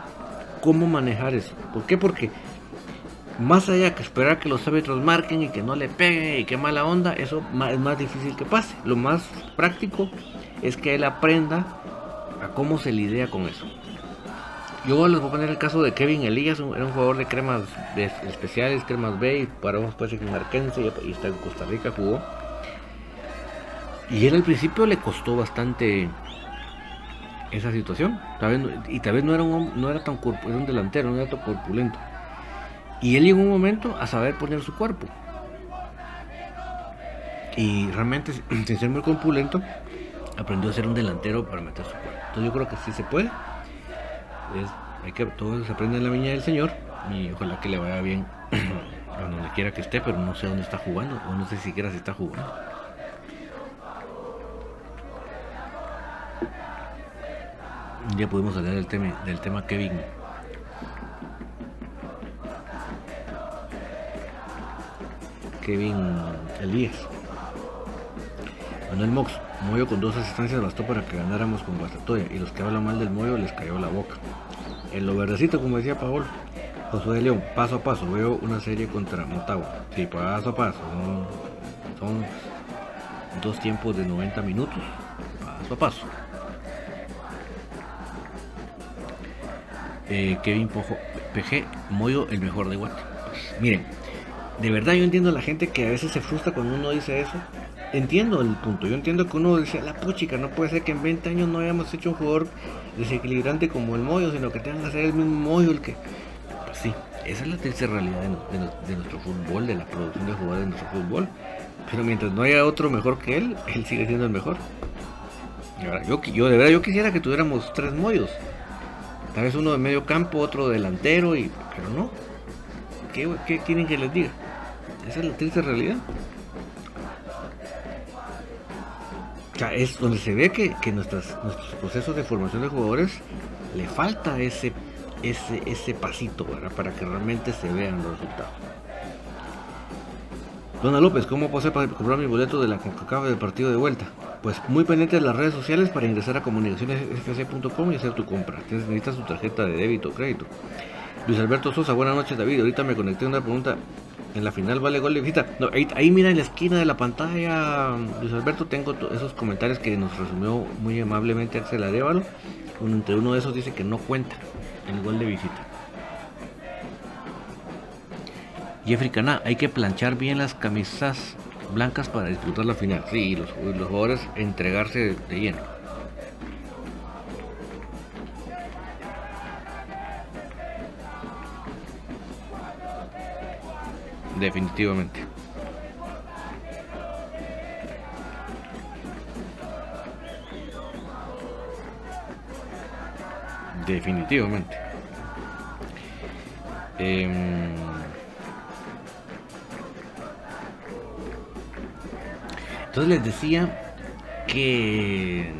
cómo manejar eso. ¿Por qué? Porque más allá que esperar que los árbitros marquen y que no le peguen y que mala onda, eso es más difícil que pase. Lo más práctico es que él aprenda a cómo se lidia con eso. Yo les voy a poner el caso de Kevin Elías, era un jugador de cremas especiales, cremas B, y paramos pues en Marquense y está en Costa Rica, jugó. Y él al principio le costó bastante esa situación. y tal vez no era, un, no era tan era un delantero, no era tan corpulento. Y él llegó un momento a saber poner su cuerpo. Y realmente, sin ser muy corpulento, aprendió a ser un delantero para meter su cuerpo. Entonces yo creo que sí se puede. Hay que, todo se aprende en la viña del Señor. Y ojalá que le vaya bien <clears throat> a donde quiera que esté, pero no sé dónde está jugando, o no sé siquiera si está jugando. Ya pudimos hablar del tema, del tema Kevin. Kevin Elías. Manuel Mox. Moyo con dos asistencias bastó para que ganáramos con Guastatoya y los que hablan mal del Moyo les cayó la boca. En lo verdecito, como decía Paolo, Josué de León, paso a paso, veo una serie contra Motagua. Sí, paso a paso, son, dos tiempos de 90 minutos, paso a paso. Eh, Kevin Pojo, PG, Moyo el mejor de Guate. Miren, de verdad yo entiendo a la gente que a veces se frustra cuando uno dice eso, entiendo el punto. Yo entiendo que uno dice, la puchica, no puede ser que en 20 años no hayamos hecho un jugador desequilibrante como el Moyo, sino que tengan que ser el mismo Moyo el que. Pues sí, esa es la triste realidad de, nuestro fútbol, de la producción de jugadores de nuestro fútbol. Pero mientras no haya otro mejor que él, él sigue siendo el mejor. yo, yo de verdad yo quisiera que tuviéramos tres Moyos. Tal vez uno de medio campo, otro delantero, y, pero no. ¿Qué, qué quieren que les diga? Esa es la triste realidad. Es donde se ve que, nuestros procesos de formación de jugadores le falta ese, ese, ese pasito para que realmente se vean los resultados. Dona López, ¿cómo puedo hacer para comprar mi boleto de la CONCACAF del partido de vuelta? Pues muy pendiente de las redes sociales para ingresar a comunicacionesfc.com y hacer tu compra. Necesitas tu tarjeta de débito o crédito. Luis Alberto Sosa, buenas noches David. Ahorita me conecté a una pregunta. En la final vale gol de visita. Ahí, mira en la esquina de la pantalla, Luis Alberto, tengo esos comentarios que nos resumió muy amablemente Axel Arevalo. Entre uno de esos dice que no cuenta el gol de visita. Jeffrey Cana, hay que planchar bien las camisas blancas para disfrutar la final. Sí, los, los jugadores entregarse de lleno. Definitivamente. Definitivamente. Eh, Entonces les decía que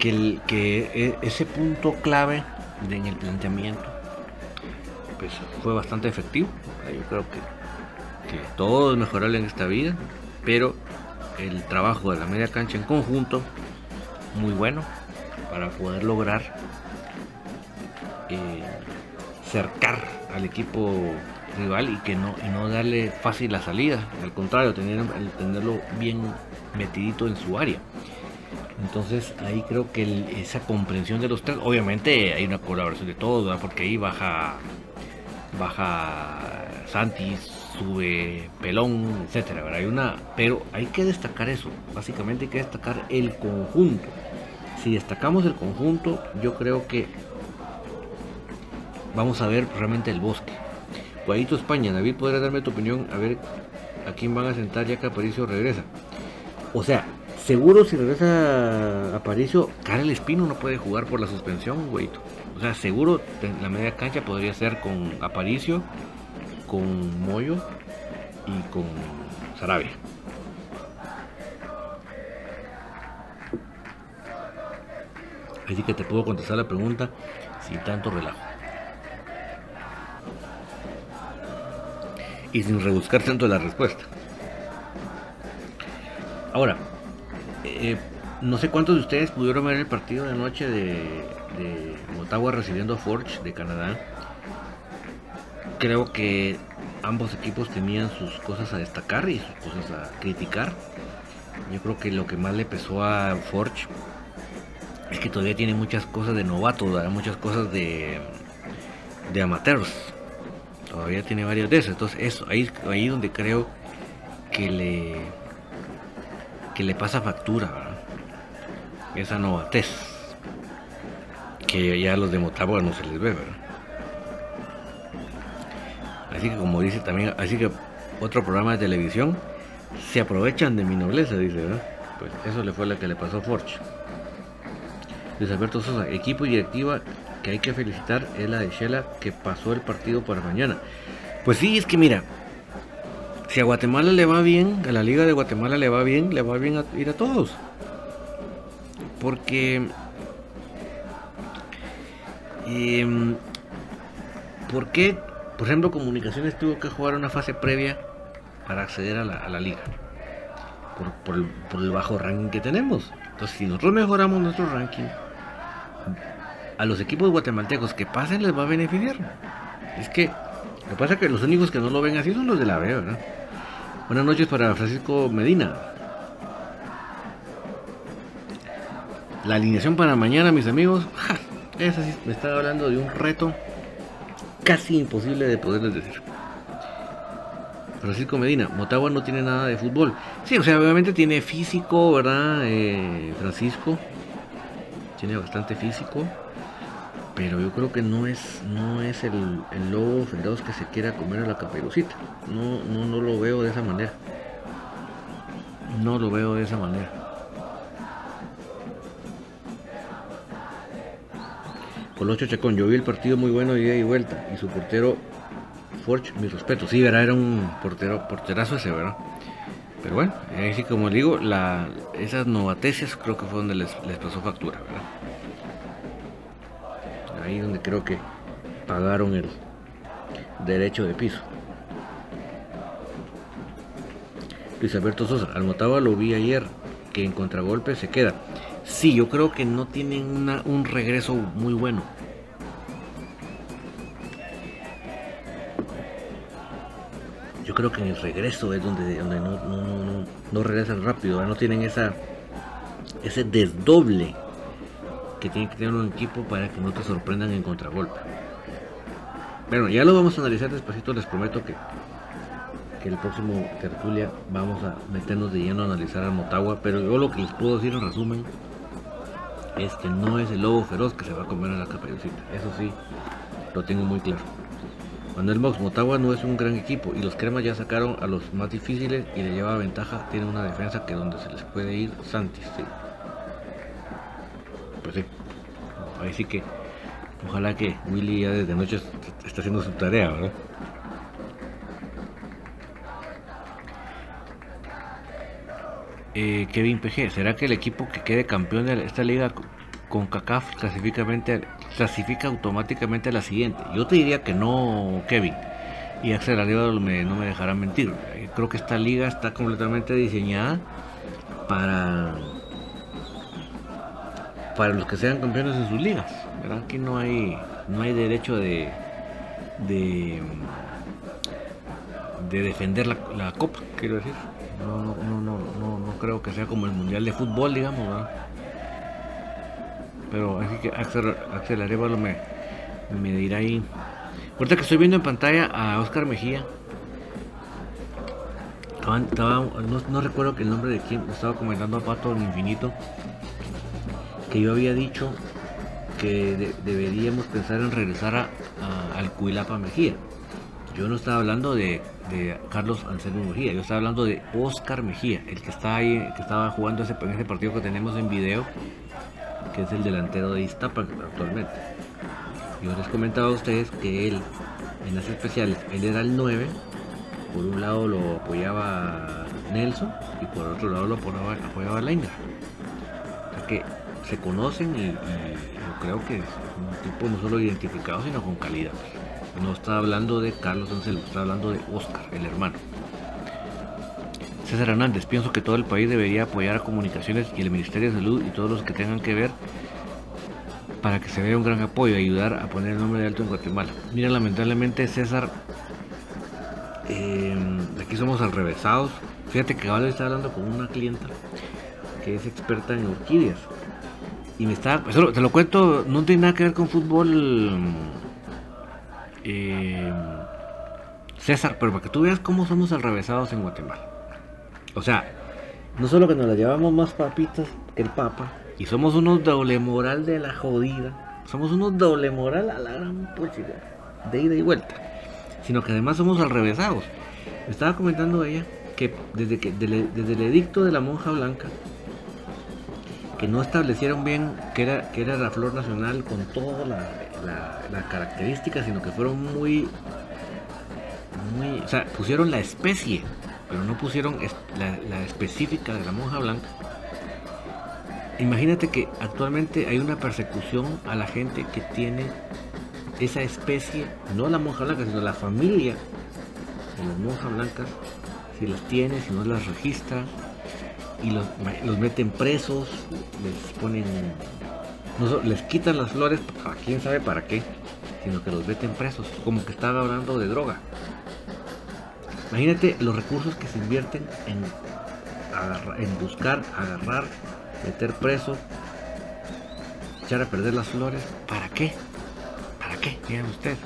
que, que e, ese punto clave en el planteamiento pues fue bastante efectivo. Yo creo que, todo es mejorable en esta vida, pero el trabajo de la media cancha en conjunto muy bueno para poder lograr eh, cercar al equipo rival y que no, no darle fácil la salida, al contrario, tener, tenerlo bien metidito en su área. Entonces ahí creo que esa comprensión de los tres, obviamente hay una colaboración de todos, porque ahí baja, baja Santis, sube Pelón, etcétera, Hay una, pero hay que destacar eso, básicamente hay que destacar el conjunto. Si destacamos el conjunto, yo creo que vamos a ver realmente el bosque. Guadito España, David, ¿podrás darme tu opinión? A ver a quién van a sentar ya que Aparicio regresa. O sea, seguro si regresa Aparicio, Karel Espino no puede jugar por la suspensión, Guadito. O sea, seguro la media cancha podría ser con Aparicio, con Moyo y con Sarabia. Así que te puedo contestar la pregunta sin tanto relajo. y sin rebuscar tanto la respuesta. Ahora, eh, no sé cuántos de ustedes pudieron ver el partido de noche de, de Motagua recibiendo a Forge de Canadá. Creo que ambos equipos tenían sus cosas a destacar y sus cosas a criticar. Yo creo que lo que más le pesó a Forge es que todavía tiene muchas cosas de novato, muchas cosas de, de amateurs todavía tiene varios de esos. Entonces, eso, ahí, ahí donde creo que le que le pasa factura. Esa novatez. Que ya los de Motagua no se les ve, ¿verdad? Así que como dice también, así que otro programa de televisión se aprovechan de mi nobleza, dice, ¿verdad? Pues eso le fue lo que le pasó a Forge. Luis Alberto Sosa, equipo y directiva que hay que felicitar es la de Shela que pasó el partido para mañana. Pues sí, es que mira, si a Guatemala le va bien, a la Liga de Guatemala le va bien, le va bien ir a todos. Porque... Eh, ¿Por qué, por ejemplo, Comunicaciones tuvo que jugar una fase previa para acceder a la, liga? Por, el, bajo ranking que tenemos. Entonces, si nosotros mejoramos nuestro ranking, a los equipos guatemaltecos que pasen les va a beneficiar. Es que lo que pasa es que los únicos que no lo ven así son los de la B, ¿verdad? Buenas noches para Francisco Medina. La alineación para mañana, mis amigos. Me estaba hablando de un reto casi imposible de poderles decir. Francisco Medina, Motagua no tiene nada de fútbol. Sí, o sea, obviamente tiene físico, ¿verdad? Eh, Francisco. Tiene bastante físico pero yo creo que no es no es el, el lobo feroz que se quiera comer a la caperucita no, no, no lo veo de esa manera no lo veo de esa manera Colocho Chacón, yo vi el partido muy bueno de ida y vuelta y su portero Forge, mi respeto, sí, ¿verdad? era un portero, porterazo ese, ¿verdad? Pero bueno, así como digo, la, esas novatecias creo que fue donde les, les pasó factura, ¿verdad? ahí donde creo que pagaron el derecho de piso. Luis Alberto Sosa, al Motagua lo vi ayer, que en contragolpe se queda. Sí, yo creo que no tienen un regreso muy bueno. Yo creo que en el regreso es donde, donde no, no, regresan rápido, no tienen esa ese desdoble que tiene que tener un equipo para que no te sorprendan en contragolpe. Bueno, ya lo vamos a analizar despacito, les prometo que, que el próximo tertulia vamos a meternos de lleno a analizar al Motagua, pero yo lo que les puedo decir en resumen es que no es el lobo feroz que se va a comer a la caperucita. Eso sí, lo tengo muy claro. Manuel Mox, Motagua no es un gran equipo y los cremas ya sacaron a los más difíciles y le lleva ventaja. Tiene una defensa que donde se les puede ir Santis. Pues sí, ahí sí que ojalá que Willy ya desde noche está haciendo su tarea, ¿verdad? Eh, Kevin PG, ¿será que el equipo que quede campeón de esta liga con CACAF clasifica automáticamente a la siguiente? Yo te diría que no, Kevin. Y Axel no me, no me dejará mentir. Eh, creo que esta liga está completamente diseñada para para los que sean campeones en sus ligas. Aquí no hay no hay derecho de de, de defender la, la copa, quiero decir no, no, no, no creo que sea como el mundial de fútbol, digamos, Pero así que Axel, Axel Arevalo me, me dirá ahí. Ahorita que estoy viendo en pantalla a Oscar Mejía. no, recuerdo que el nombre de quién estaba comentando a Pato del Infinito. Que yo había dicho que deberíamos pensar en regresar a, al Cuilapa Mejía. Yo no estaba hablando de, Carlos Anselmo Mejía, yo estaba hablando de Oscar Mejía, el que está ahí, que estaba jugando ese, en ese partido que tenemos en video, que es el delantero de Iztapa actualmente. Yo les comentaba a ustedes que él, en las especiales, él era el 9, por un lado lo apoyaba Nelson y por otro lado lo apoyaba, apoyaba Leiner. O sea que se conocen y, yo creo que es un tipo no solo identificado, sino con calidad. No está hablando de Carlos Anselmo, está hablando de Oscar, el hermano. César Hernández, pienso que todo el país debería apoyar a comunicaciones y el Ministerio de Salud y todos los que tengan que ver para que se vea un gran apoyo y ayudar a poner el nombre de alto en Guatemala. Mira, lamentablemente César, eh, aquí somos al revésados. Fíjate que ahora está hablando con una clienta que es experta en orquídeas. Y me está, te lo cuento, no tiene nada que ver con fútbol eh, César, pero para que tú veas cómo somos alrevesados en Guatemala. O sea, no solo que nos la llevamos más papitas que el Papa, y somos unos doble moral de la jodida, somos unos doble moral a la gran posibilidad, de ida y vuelta, sino que además somos alrevesados. Me estaba comentando ella que desde, que desde el edicto de la monja blanca, que no establecieron bien que era, que era la flor nacional con toda la, la, característica, sino que fueron muy, muy, o sea, pusieron la especie, pero no pusieron la, específica de la monja blanca. Imagínate que actualmente hay una persecución a la gente que tiene esa especie, no la monja blanca, sino la familia de las monjas blancas, si las tiene, si no las registra, y los, los meten presos, les ponen no les quitan las flores, a quién sabe para qué, sino que los meten presos, como que estaba hablando de droga. Imagínate los recursos que se invierten en, buscar, agarrar, meter preso, echar a perder las flores. ¿Para qué? ¿Para qué? Miren ustedes.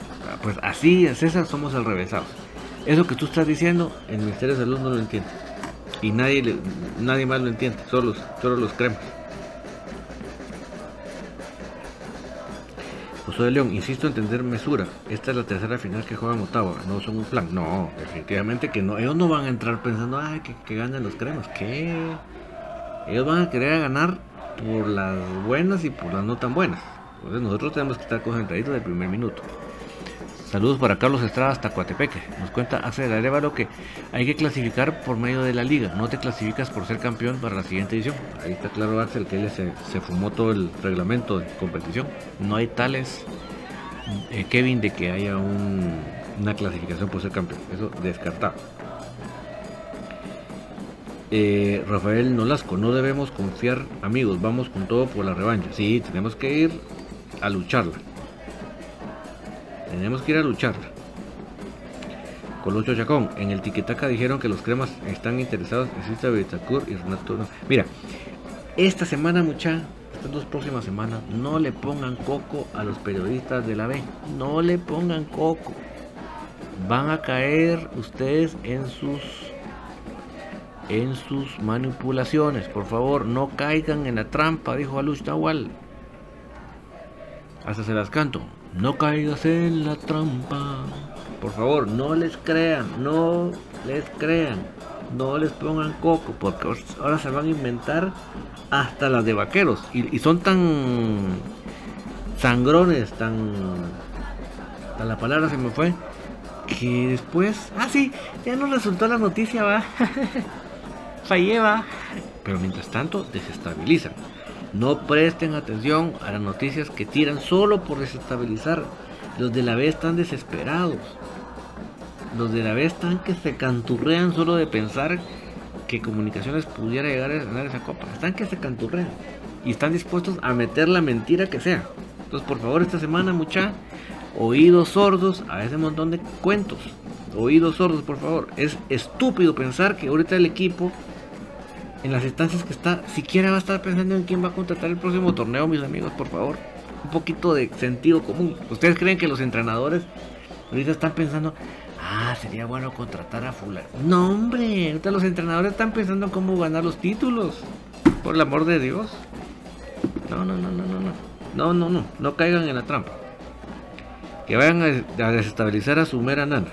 Pues así, César, somos al revésados. Eso que tú estás diciendo, el Ministerio de Salud no lo entiende. Y nadie, nadie más lo entiende, solo, solo los cremas. José de León, insisto en entender mesura. Esta es la tercera final que juega Motagua, no son un plan. No, definitivamente que no. Ellos no van a entrar pensando, ay, que, que ganen los cremas. ¿Qué? Ellos van a querer ganar por las buenas y por las no tan buenas. Entonces nosotros tenemos que estar concentraditos del primer minuto. Saludos para Carlos Estrada hasta Coatepeque. Nos cuenta hace Arevalo que hay que clasificar por medio de la liga. No te clasificas por ser campeón para la siguiente edición. Ahí está claro Axel que él se, fumó todo el reglamento de competición. No hay tales, eh, Kevin, de que haya un una clasificación por ser campeón. Eso descartado. Eh, Rafael Nolasco, no debemos confiar, amigos, vamos con todo por la revancha. Sí, tenemos que ir a lucharla. Tenemos que ir a lucharla. Colocho Chacón, en el Tiquetaca dijeron que los cremas están interesados en Betacur y Renato. Mira, esta semana, mucha, estas dos próximas semanas, no le pongan coco a los periodistas de la B. No le pongan coco. Van a caer ustedes en sus en sus manipulaciones. Por favor, no caigan en la trampa, dijo Alush Tawal. Hasta se las canto. No caigas en la trampa. Por favor, no les crean, no les crean. No les pongan coco, porque ahora se van a inventar hasta las de vaqueros. Y, son tan sangrones, tan... la palabra se me fue. Que después... Ah, sí, ya no resultó la noticia, va. <laughs> falleva. Pero mientras tanto, desestabilizan. No presten atención a las noticias que tiran solo por desestabilizar. Los de la B están desesperados. Los de la B están que se canturrean solo de pensar que Comunicaciones pudiera llegar a ganar esa copa. Están que se canturrean. Y están dispuestos a meter la mentira que sea. Entonces, por favor, esta semana, mucha oídos sordos a ese montón de cuentos. Oídos sordos, por favor. Es estúpido pensar que ahorita el equipo en las instancias que está, siquiera va a estar pensando en quién va a contratar el próximo torneo, mis amigos, por favor. Un poquito de sentido común. ¿Ustedes creen que los entrenadores ahorita están pensando, ah, sería bueno contratar a fulano? No, hombre, ahorita los entrenadores están pensando en cómo ganar los títulos. Por el amor de Dios. No, no, no, no, no, no. No, no, no. No caigan en la trampa. Que vayan a, desestabilizar a su mera nana.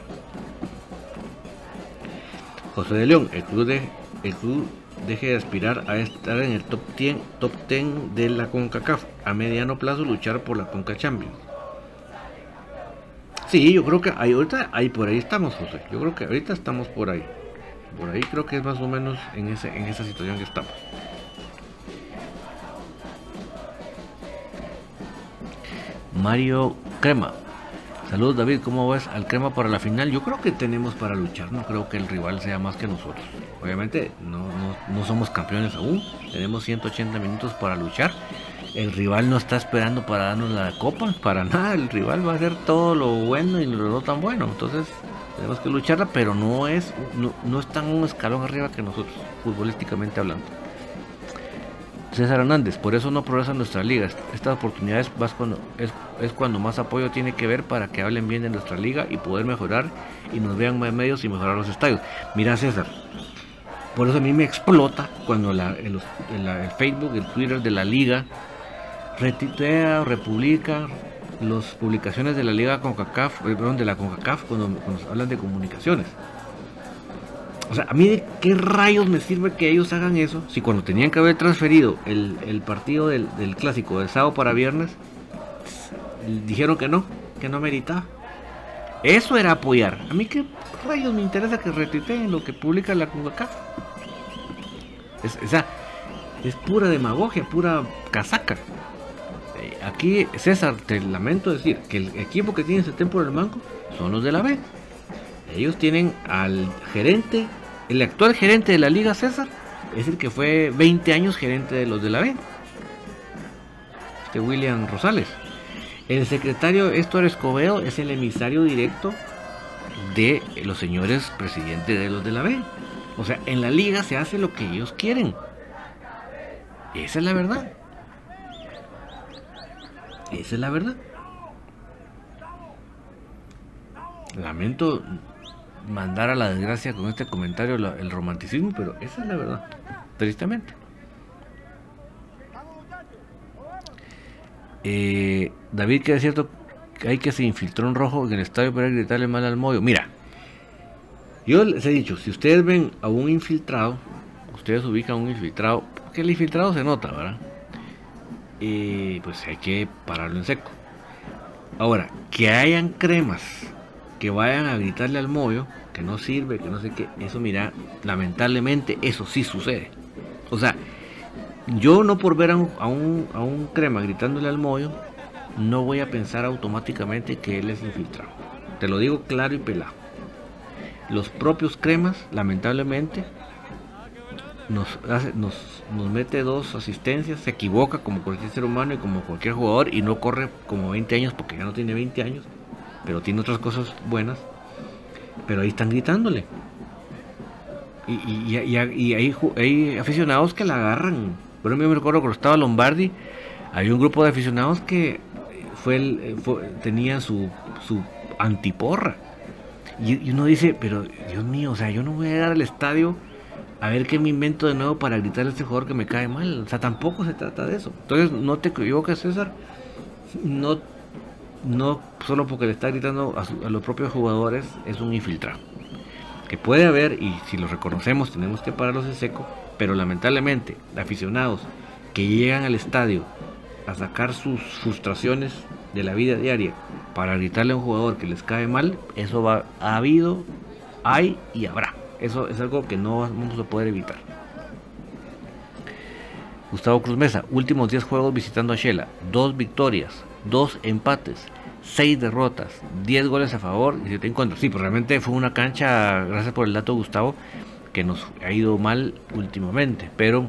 José de León, el club de el club deje de aspirar a estar en el top 10, top 10 de la CONCACAF. A mediano plazo luchar por la CONCA Champions. Sí, yo creo que ahí, ahorita ahí por ahí estamos, José. Yo creo que ahorita estamos por ahí. Por ahí creo que es más o menos en, ese, en esa situación que estamos. Mario Crema. Saludos David, ¿cómo ves al crema para la final? Yo creo que tenemos para luchar, no creo que el rival sea más que nosotros. Obviamente no, no, somos campeones aún, tenemos 180 minutos para luchar. El rival no está esperando para darnos la copa, para nada, el rival va a hacer todo lo bueno y lo no tan bueno. Entonces tenemos que lucharla, pero no es, no, no están un escalón arriba que nosotros, futbolísticamente hablando. César Hernández, por eso no progresa nuestra liga. Estas oportunidades cuando, es, cuando más apoyo tiene que ver para que hablen bien de nuestra liga y poder mejorar y nos vean más medios y mejorar los estadios. Mira César, por eso a mí me explota cuando el, Facebook, el Twitter de la liga retitea republica las publicaciones de la liga CONCACAF, eh, perdón, de la CONCACAF cuando, cuando hablan de comunicaciones. O sea, a mí de qué rayos me sirve que ellos hagan eso si cuando tenían que haber transferido el, partido del, clásico de sábado para viernes, dijeron que no, que no meritaba. Eso era apoyar. A mí qué rayos me interesa que retuiteen lo que publica la CONCACAF. Es, esa es pura demagogia, pura casaca. Eh, aquí, César, te lamento decir que el equipo que tiene ese tiempo en el banco son los de la B. Ellos tienen al gerente, el actual gerente de la Liga César, es el que fue 20 años gerente de los de la B. Este William Rosales. El secretario Héctor Escobedo es el emisario directo de los señores presidentes de los de la B. O sea, en la liga se hace lo que ellos quieren. Esa es la verdad. Esa es la verdad. Lamento mandar a la desgracia con este comentario el romanticismo, pero esa es la verdad, tristemente. Eh, David, que es cierto que hay que se infiltró un rojo en el estadio para gritarle mal al moyo. Mira, yo les he dicho, si ustedes ven a un infiltrado, ustedes ubican a un infiltrado, porque el infiltrado se nota, ¿verdad? Y pues hay que pararlo en seco. Ahora, que hayan cremas que vayan a gritarle al mollo que no sirve, que no sé qué, eso mira, lamentablemente eso sí sucede. O sea, yo no por ver a un, a un, crema gritándole al mollo, no voy a pensar automáticamente que él es infiltrado. te lo digo claro y pelado. Los propios cremas, lamentablemente, nos, nos, nos mete dos asistencias, se equivoca como cualquier ser humano y como cualquier jugador y no corre como 20 años porque ya no tiene 20 años, pero tiene otras cosas buenas. Pero ahí están gritándole. Y, y, y, hay, aficionados que la agarran. Bueno, yo me recuerdo cuando estaba Lombardi, hay un grupo de aficionados que fue, eh, tenía su, su antiporra. Y, uno dice, pero Dios mío, o sea, yo no voy a llegar al estadio a ver qué me invento de nuevo para gritar a este jugador que me cae mal. O sea, tampoco se trata de eso. Entonces, no te equivoques, César. No, no solo porque le está gritando a, a los propios jugadores, es un infiltrado que puede haber, y si lo reconocemos tenemos que pararlos en seco, pero lamentablemente aficionados que llegan al estadio a sacar sus frustraciones de la vida diaria para gritarle a un jugador que les cae mal, eso va, ha habido, hay y habrá. Eso es algo que no vamos a poder evitar. Gustavo Cruz Mesa, últimos 10 juegos visitando a Shela, dos victorias, dos empates, 6 derrotas, 10 goles a favor y 7 en contra. Sí, pues realmente fue una cancha, gracias por el dato Gustavo, que nos ha ido mal últimamente, pero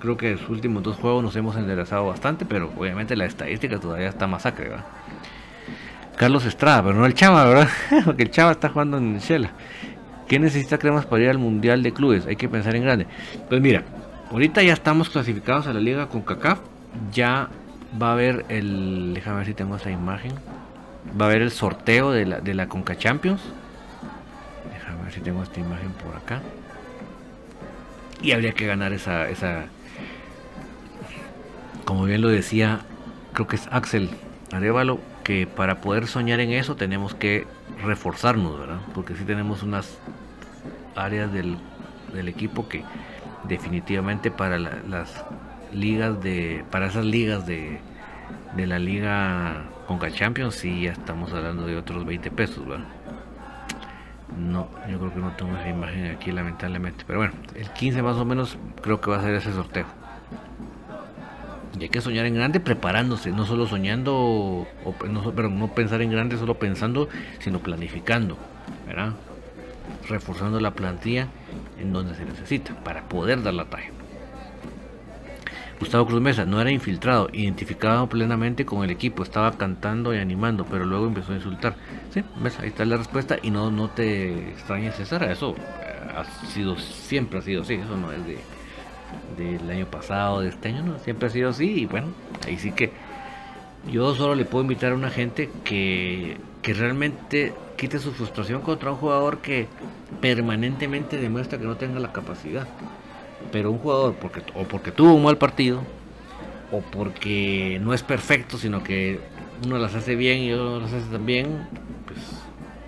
creo, que en los últimos dos juegos nos hemos enderezado bastante, pero obviamente la estadística todavía está masacre, ¿verdad? Carlos Estrada, pero no el Chava, ¿verdad? <laughs> Porque el Chava está jugando en Shela. ¿Qué necesita cremas para ir al Mundial de Clubes? Hay que pensar en grande. Pues mira, ahorita ya estamos clasificados a la liga con CACAF. Ya va a haber el. Déjame ver si tengo esa imagen. Va a haber el sorteo de la, de la Conca Champions. Déjame ver si tengo esta imagen por acá. Y habría que ganar esa, esa. Como bien lo decía, creo que es Axel Arevalo, que para poder soñar en eso tenemos que reforzarnos, ¿verdad? Porque si tenemos unas áreas del, del equipo que definitivamente para las ligas de para esas ligas de, de la liga Conca Champions sí ya estamos hablando de otros 20 pesos no yo creo que no tengo esa imagen aquí lamentablemente pero bueno el 15 más o menos creo que va a ser ese sorteo. Y hay que soñar en grande preparándose no solo soñando no, pero no pensar en grande solo pensando sino planificando ¿verdad? reforzando la plantilla en donde se necesita para poder dar la talla Gustavo Cruz Mesa no era infiltrado, identificado plenamente con el equipo, estaba cantando y animando, pero luego empezó a insultar. Sí, ahí está la respuesta y no, no te extrañes César, eso eh, ha sido, siempre ha sido así, eso no es de del año pasado, de este año, no, siempre ha sido así y bueno, ahí sí que yo solo le puedo invitar a una gente que, que realmente quite su frustración contra un jugador que permanentemente demuestra que no tenga la capacidad. Pero un jugador, porque, o porque tuvo un mal partido, o porque no es perfecto, sino que uno las hace bien y otro las hace también, pues,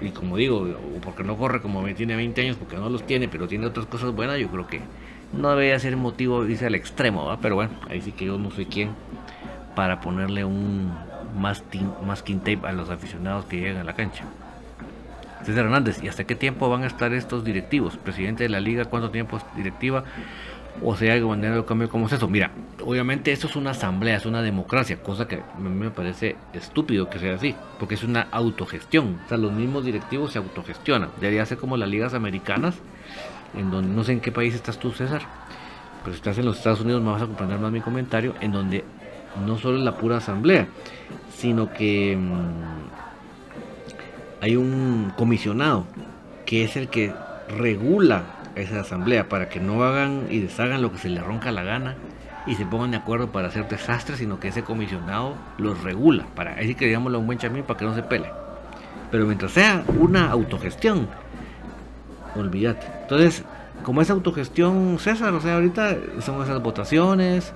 y como digo, o porque no corre como tiene 20 años, porque no los tiene, pero tiene otras cosas buenas, yo creo que no debería ser motivo de irse al extremo, ¿va? pero bueno, ahí sí que yo no soy quien para ponerle un masking tape a los aficionados que llegan a la cancha. César Hernández, ¿y hasta qué tiempo van a estar estos directivos? Presidente de la liga, ¿cuánto tiempo es directiva? O sea, algo manera de cambio, ¿cómo es eso? Mira, obviamente esto es una asamblea, es una democracia, cosa que a mí me parece estúpido que sea así, porque es una autogestión. O sea, los mismos directivos se autogestionan. Debería ser como las ligas americanas, en donde no sé en qué país estás tú, César, pero si estás en los Estados Unidos me vas a comprender más mi comentario, en donde no solo es la pura asamblea, sino que... Mm, hay un comisionado que es el que regula esa asamblea para que no hagan y deshagan lo que se les ronca la gana y se pongan de acuerdo para hacer desastres, sino que ese comisionado los regula, para así que digámosle a un buen chamín para que no se pele. Pero mientras sea una autogestión, olvídate. Entonces, como es autogestión, César, o sea, ahorita son esas votaciones,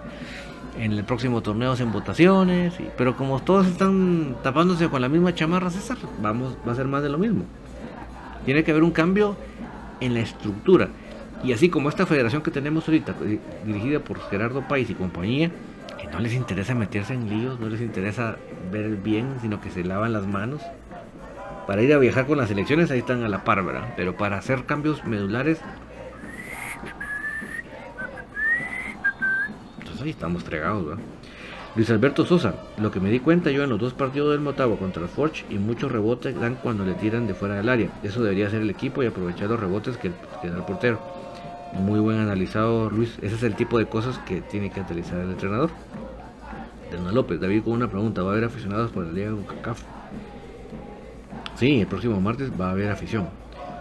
en el próximo torneo en votaciones, pero como todos están tapándose con la misma chamarra, César, vamos, va a ser más de lo mismo. Tiene que haber un cambio en la estructura. Y así como esta federación que tenemos ahorita, eh, dirigida por Gerardo País y compañía, que no les interesa meterse en líos, no les interesa ver el bien, sino que se lavan las manos. Para ir a viajar con las elecciones, ahí están a la par, ¿verdad? Pero para hacer cambios medulares, ahí estamos fregados, Luis Alberto Sosa, lo que me di cuenta yo en los dos partidos del Motagua contra el Forge y muchos rebotes dan cuando le tiran de fuera del área. Eso debería hacer el equipo y aprovechar los rebotes que, da el portero. Muy buen analizado Luis, ese es el tipo de cosas que tiene que analizar el entrenador. Dana López, David con una pregunta, ¿va a haber aficionados por la Liga con CACAF? Sí, el próximo martes va a haber afición.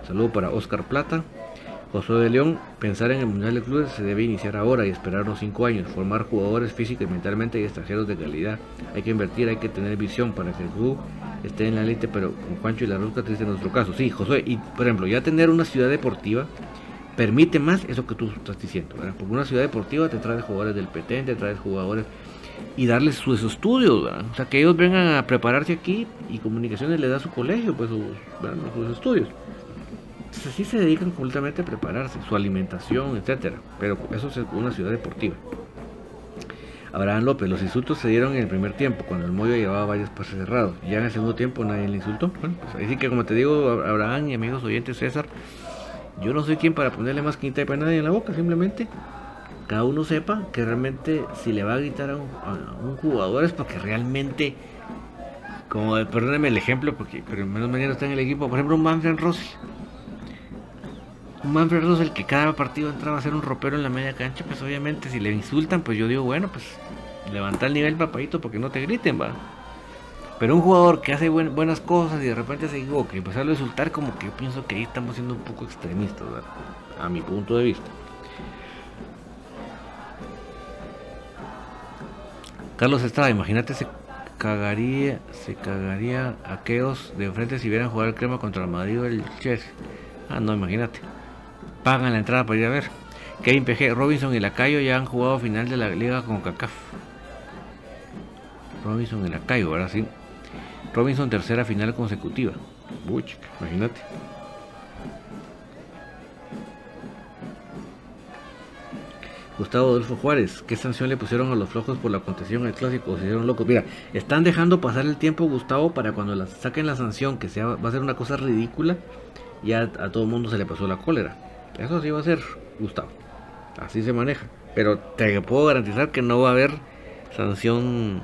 Saludo para Oscar Plata, José de León, pensar en el Mundial de Clubes se debe iniciar ahora y esperar unos 5 años, formar jugadores físicos y mentalmente y extranjeros de calidad. Hay que invertir, hay que tener visión para que el club esté en la élite, pero con Juancho y la Rosca triste en nuestro caso. Sí, José, y por ejemplo, ya tener una ciudad deportiva permite más eso que tú estás diciendo, Porque una ciudad deportiva te trae jugadores del PT, te trae jugadores y darles sus estudios, o sea, que ellos vengan a prepararse aquí y comunicaciones le da su colegio, pues sus estudios sí se dedican completamente a prepararse, su alimentación, etcétera. Pero eso es una ciudad deportiva. Abraham López, los insultos se dieron en el primer tiempo, cuando el Moyo llevaba varios pases cerrados. Ya en el segundo tiempo nadie le insultó. Bueno, pues así que como te digo, Abraham y amigos oyentes César, yo no soy quien para ponerle más quinta de nadie en la boca, simplemente cada uno sepa que realmente si le va a gritar a un, jugador es porque realmente, como perdóneme el ejemplo, porque pero menos mañana está en el equipo, por ejemplo un Manfred Rossi un Manfred Russell que cada partido entraba a hacer un ropero en la media cancha, pues obviamente si le insultan, pues yo digo, bueno, pues levanta el nivel papadito porque no te griten, va. Pero un jugador que hace buenas cosas y de repente se equivoca y empezar a insultar, como que yo pienso que ahí estamos siendo un poco extremistas, ¿verdad? a mi punto de vista. Carlos Estrada, imagínate se cagaría, se cagaría aquellos de enfrente si vieran jugar el crema contra el Madrid o el Chelsea. Ah, no, imagínate pagan la entrada para ir a ver. Kevin PG, Robinson y Lacayo ya han jugado final de la liga con CACAF. Robinson y Lacayo, ahora sí. Robinson tercera final consecutiva. Uy, imagínate. Gustavo Adolfo Juárez, ¿qué sanción le pusieron a los flojos por la contención del clásico? Se hicieron locos. Mira, están dejando pasar el tiempo, Gustavo, para cuando la, saquen la sanción, que sea, va a ser una cosa ridícula, ya a todo el mundo se le pasó la cólera. Eso sí va a ser, Gustavo. Así se maneja. Pero te puedo garantizar que no va a haber sanción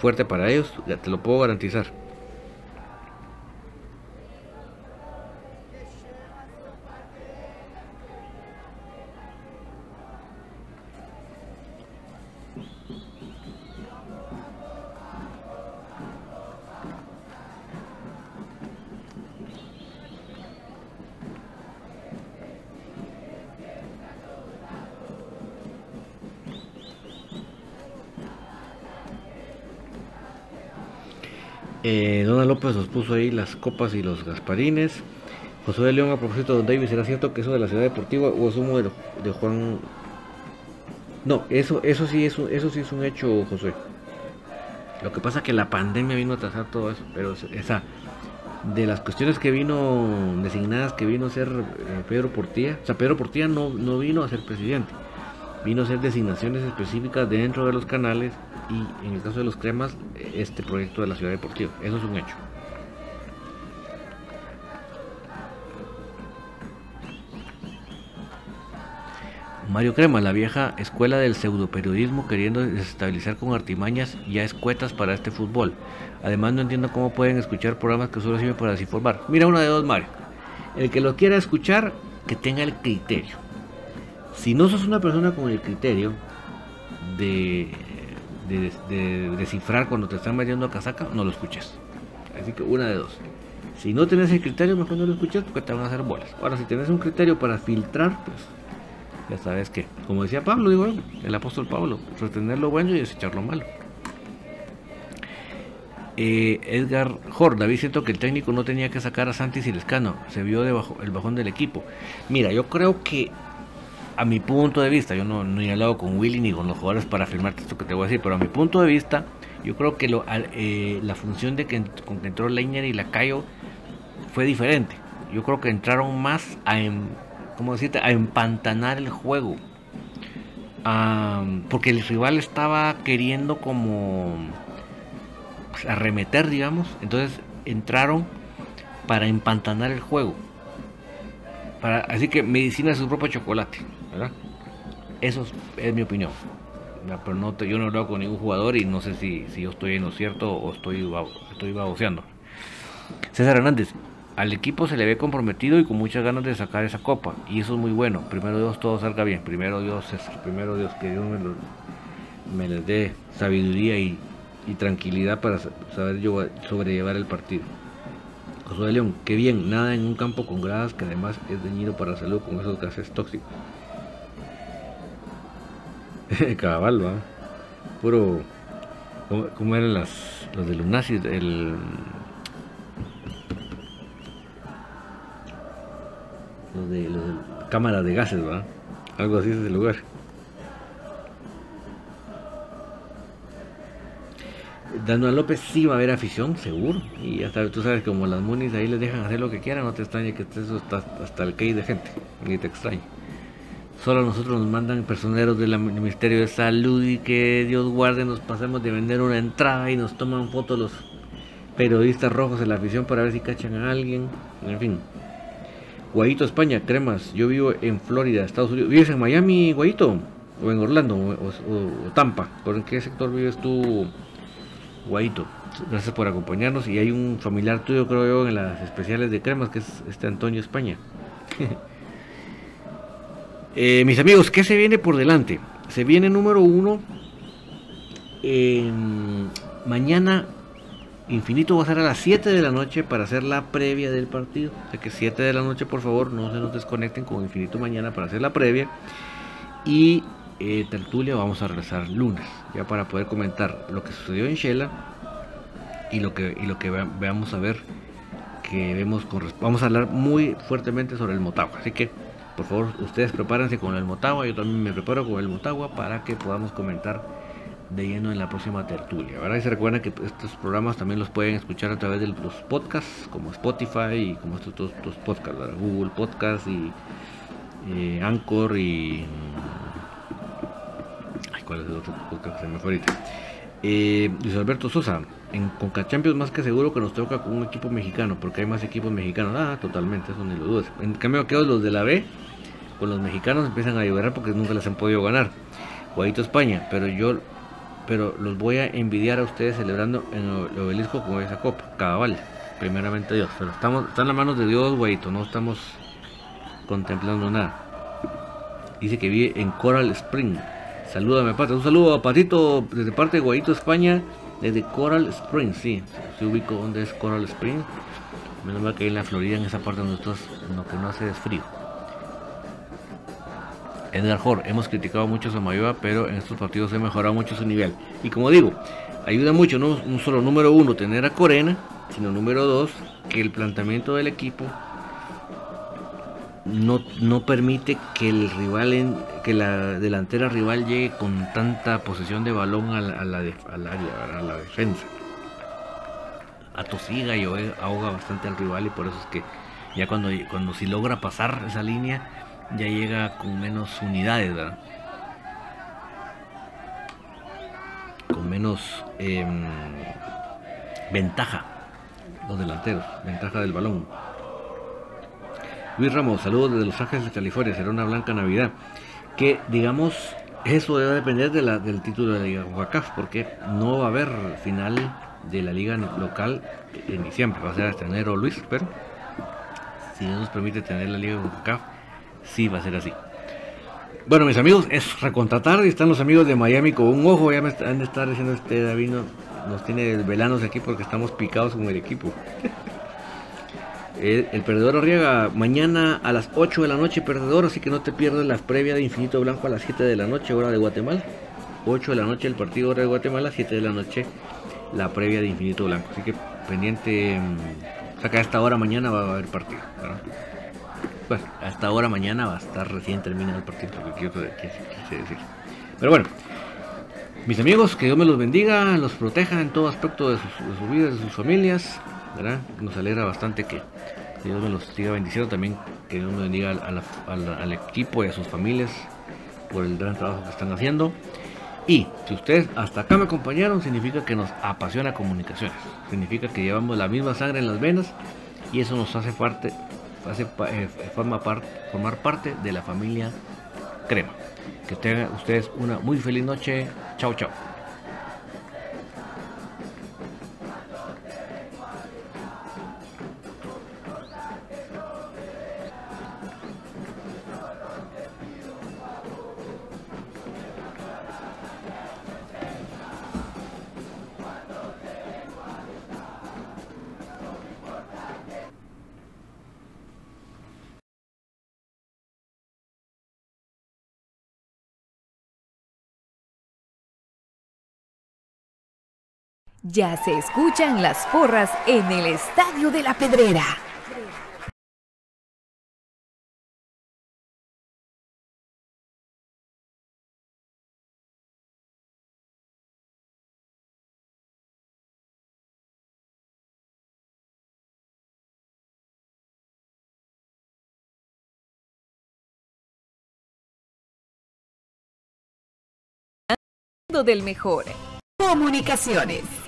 fuerte para ellos. Ya te lo puedo garantizar. López nos puso ahí las copas y los gasparines. José de León, a propósito de Don David, ¿será cierto que eso de la ciudad deportiva o es humo de, Juan? No, eso, eso, sí es un, eso sí es un hecho, José. Lo que pasa es que la pandemia vino a trazar todo eso, pero esa de las cuestiones que vino designadas que vino a ser eh, Pedro Portilla, o sea, Pedro Portilla no, no vino a ser presidente, vino a hacer designaciones específicas dentro de los canales y en el caso de los cremas, este proyecto de la ciudad deportiva. Eso es un hecho. Mario Crema, la vieja escuela del pseudoperiodismo queriendo desestabilizar con artimañas ya escuetas para este fútbol. Además no entiendo cómo pueden escuchar programas que solo sirven para desinformar. Mira una de dos, Mario. El que lo quiera escuchar, que tenga el criterio. Si no sos una persona con el criterio de de, descifrar cuando te están metiendo a casaca, no lo escuches. Así que una de dos. Si no tienes el criterio, mejor no lo escuches porque te van a hacer bolas. Ahora, si tienes un criterio para filtrar, pues ya sabes que, como decía Pablo, digo, el apóstol Pablo, retener lo bueno y desechar lo malo. Eh, Edgar Jor, David siento que el técnico no tenía que sacar a Santis y Lescano, se vio debajo el bajón del equipo. Mira, yo creo que a mi punto de vista, yo no, no he hablado con Willy ni con los jugadores para afirmarte esto que te voy a decir, pero a mi punto de vista, yo creo que lo, eh, la función de que, con que entró Leiner y Lacayo fue diferente. Yo creo que entraron más a, ¿cómo decirte? a empantanar el juego. porque el rival estaba queriendo como pues, arremeter, digamos. Entonces entraron para empantanar el juego. Para, así que medicina es su propio chocolate. Eso es, mi opinión. pero no yo no he hablado con ningún jugador y no sé si, si yo estoy en lo cierto o estoy, estoy baboseando. César Hernández, al equipo se le ve comprometido y con muchas ganas de sacar esa copa y eso es muy bueno. Primero Dios todo salga bien, primero Dios, primero Dios que Dios me, les dé sabiduría y, tranquilidad para saber sobrellevar el partido. José León, qué bien, nada en un campo con gradas que además es dañino para la salud con esos gases tóxicos. <laughs> Cabal, va. Puro. ¿Cómo, eran las, los de los nazis? El. Los de, los de cámara de gases, va. Algo así es el lugar. Dando a López sí va a haber afición, seguro. Y hasta tú sabes, como las munis ahí les dejan hacer lo que quieran, no te extrañe que estés hasta, hasta el key de gente. Ni te extrañe. Solo a nosotros nos mandan personeros del Ministerio de Salud y que Dios guarde nos pasemos de vender una entrada y nos toman fotos los periodistas rojos en la afición para ver si cachan a alguien. En fin. Guayito, España, cremas. Yo vivo en Florida, Estados Unidos. ¿Vives en Miami, Guayito? ¿O en Orlando? ¿O, Tampa? ¿Por qué sector vives tú, Guayito? Gracias por acompañarnos. Y hay un familiar tuyo, creo yo, en las especiales de cremas, que es este Antonio España. <laughs> Eh, mis amigos, ¿qué se viene por delante? Se viene número uno. mañana Infinito va a ser a las 7 de la noche para hacer la previa del partido. O sea que 7 de la noche, por favor, no se nos desconecten con Infinito mañana para hacer la previa. Y eh, Tertulia vamos a regresar lunes, ya para poder comentar lo que sucedió en Shela y lo que, y lo que veamos a ver que vemos con Vamos a hablar muy fuertemente sobre el Motagua. Así que por favor, ustedes prepárense con el Motagua, yo también me preparo con el Motagua para que podamos comentar de lleno en la próxima tertulia. ¿verdad? Y se recuerdan que estos programas también los pueden escuchar a través de los podcasts, como Spotify y como estos dos, podcasts, Google Podcast y eh, Anchor y... Ay, ¿cuál es el otro podcast que se me fue ahorita? Eh, Luis Alberto Sosa, en Conca Champions más que seguro que nos toca con un equipo mexicano, porque hay más equipos mexicanos. Ah, totalmente, eso ni lo dudes. En cambio, aquellos los de la B con los mexicanos empiezan a llover porque nunca les han podido ganar. Guadito España, pero yo pero los voy a envidiar a ustedes celebrando en el obelisco con esa copa, cabal, primeramente Dios, pero estamos, está en las manos de Dios, Guayito, no estamos contemplando nada. Dice que vive en Coral Spring. Salúdame, Pata. Un saludo a Patito desde parte de Guayito, España, desde Coral Spring, sí. Se ubico donde es Coral Spring. Menos mal que en la Florida, en esa parte donde estás, lo que no hace es frío. Edgar Hor, hemos criticado mucho a Samayoa, pero en estos partidos he mejorado mucho su nivel. Y como digo, ayuda mucho, no, solo número uno, tener a Corena, sino número dos, que el planteamiento del equipo no, no permite que el rival, en, que la delantera rival llegue con tanta posesión de balón a la, a la, área, a la defensa. Atosiga y ahoga bastante al rival y por eso es que ya cuando, cuando si logra pasar esa línea ya llega con menos unidades, ¿verdad? Con menos em, ventaja los delanteros, ventaja del balón. Luis Ramos, saludos desde Los Ángeles, California, será una blanca Navidad. Que digamos, eso debe depender de la, del título de la Liga porque no va a haber final de la liga local en diciembre, va a ser hasta enero Luis, pero si no nos permite tener la liga UACAF, sí va a ser así. Bueno, mis amigos, es recontratar están los amigos de Miami con un ojo. Ya me han de estar diciendo este David, nos tiene velanos aquí porque estamos picados con el equipo. el, perdedor arriesga mañana a las 8 de la noche, perdedor, así que no te pierdas la previa de Infinito Blanco a las 7 de la noche, hora de Guatemala. 8 de la noche el partido hora de Guatemala, 7 de la noche la previa de Infinito Blanco. Así que pendiente, mm, o sea esta hora mañana va a haber partido. Bueno, hasta ahora mañana va a estar recién terminado el partido, Pero bueno, mis amigos, que Dios me los bendiga, los proteja en todo aspecto de sus, vidas, de sus familias. Nos alegra bastante que, Dios me los siga bendiciendo también, que Dios me bendiga al, equipo y a sus familias por el gran trabajo que están haciendo. Y si ustedes hasta acá me acompañaron, significa que nos apasiona comunicaciones. Significa que llevamos la misma sangre en las venas y eso nos hace parte, hace, eh, forma formar parte de la familia crema. Que tengan ustedes una muy feliz noche. Chao, chao. Ya se escuchan las porras en el Estadio de la Pedrera. del mejor. Comunicaciones.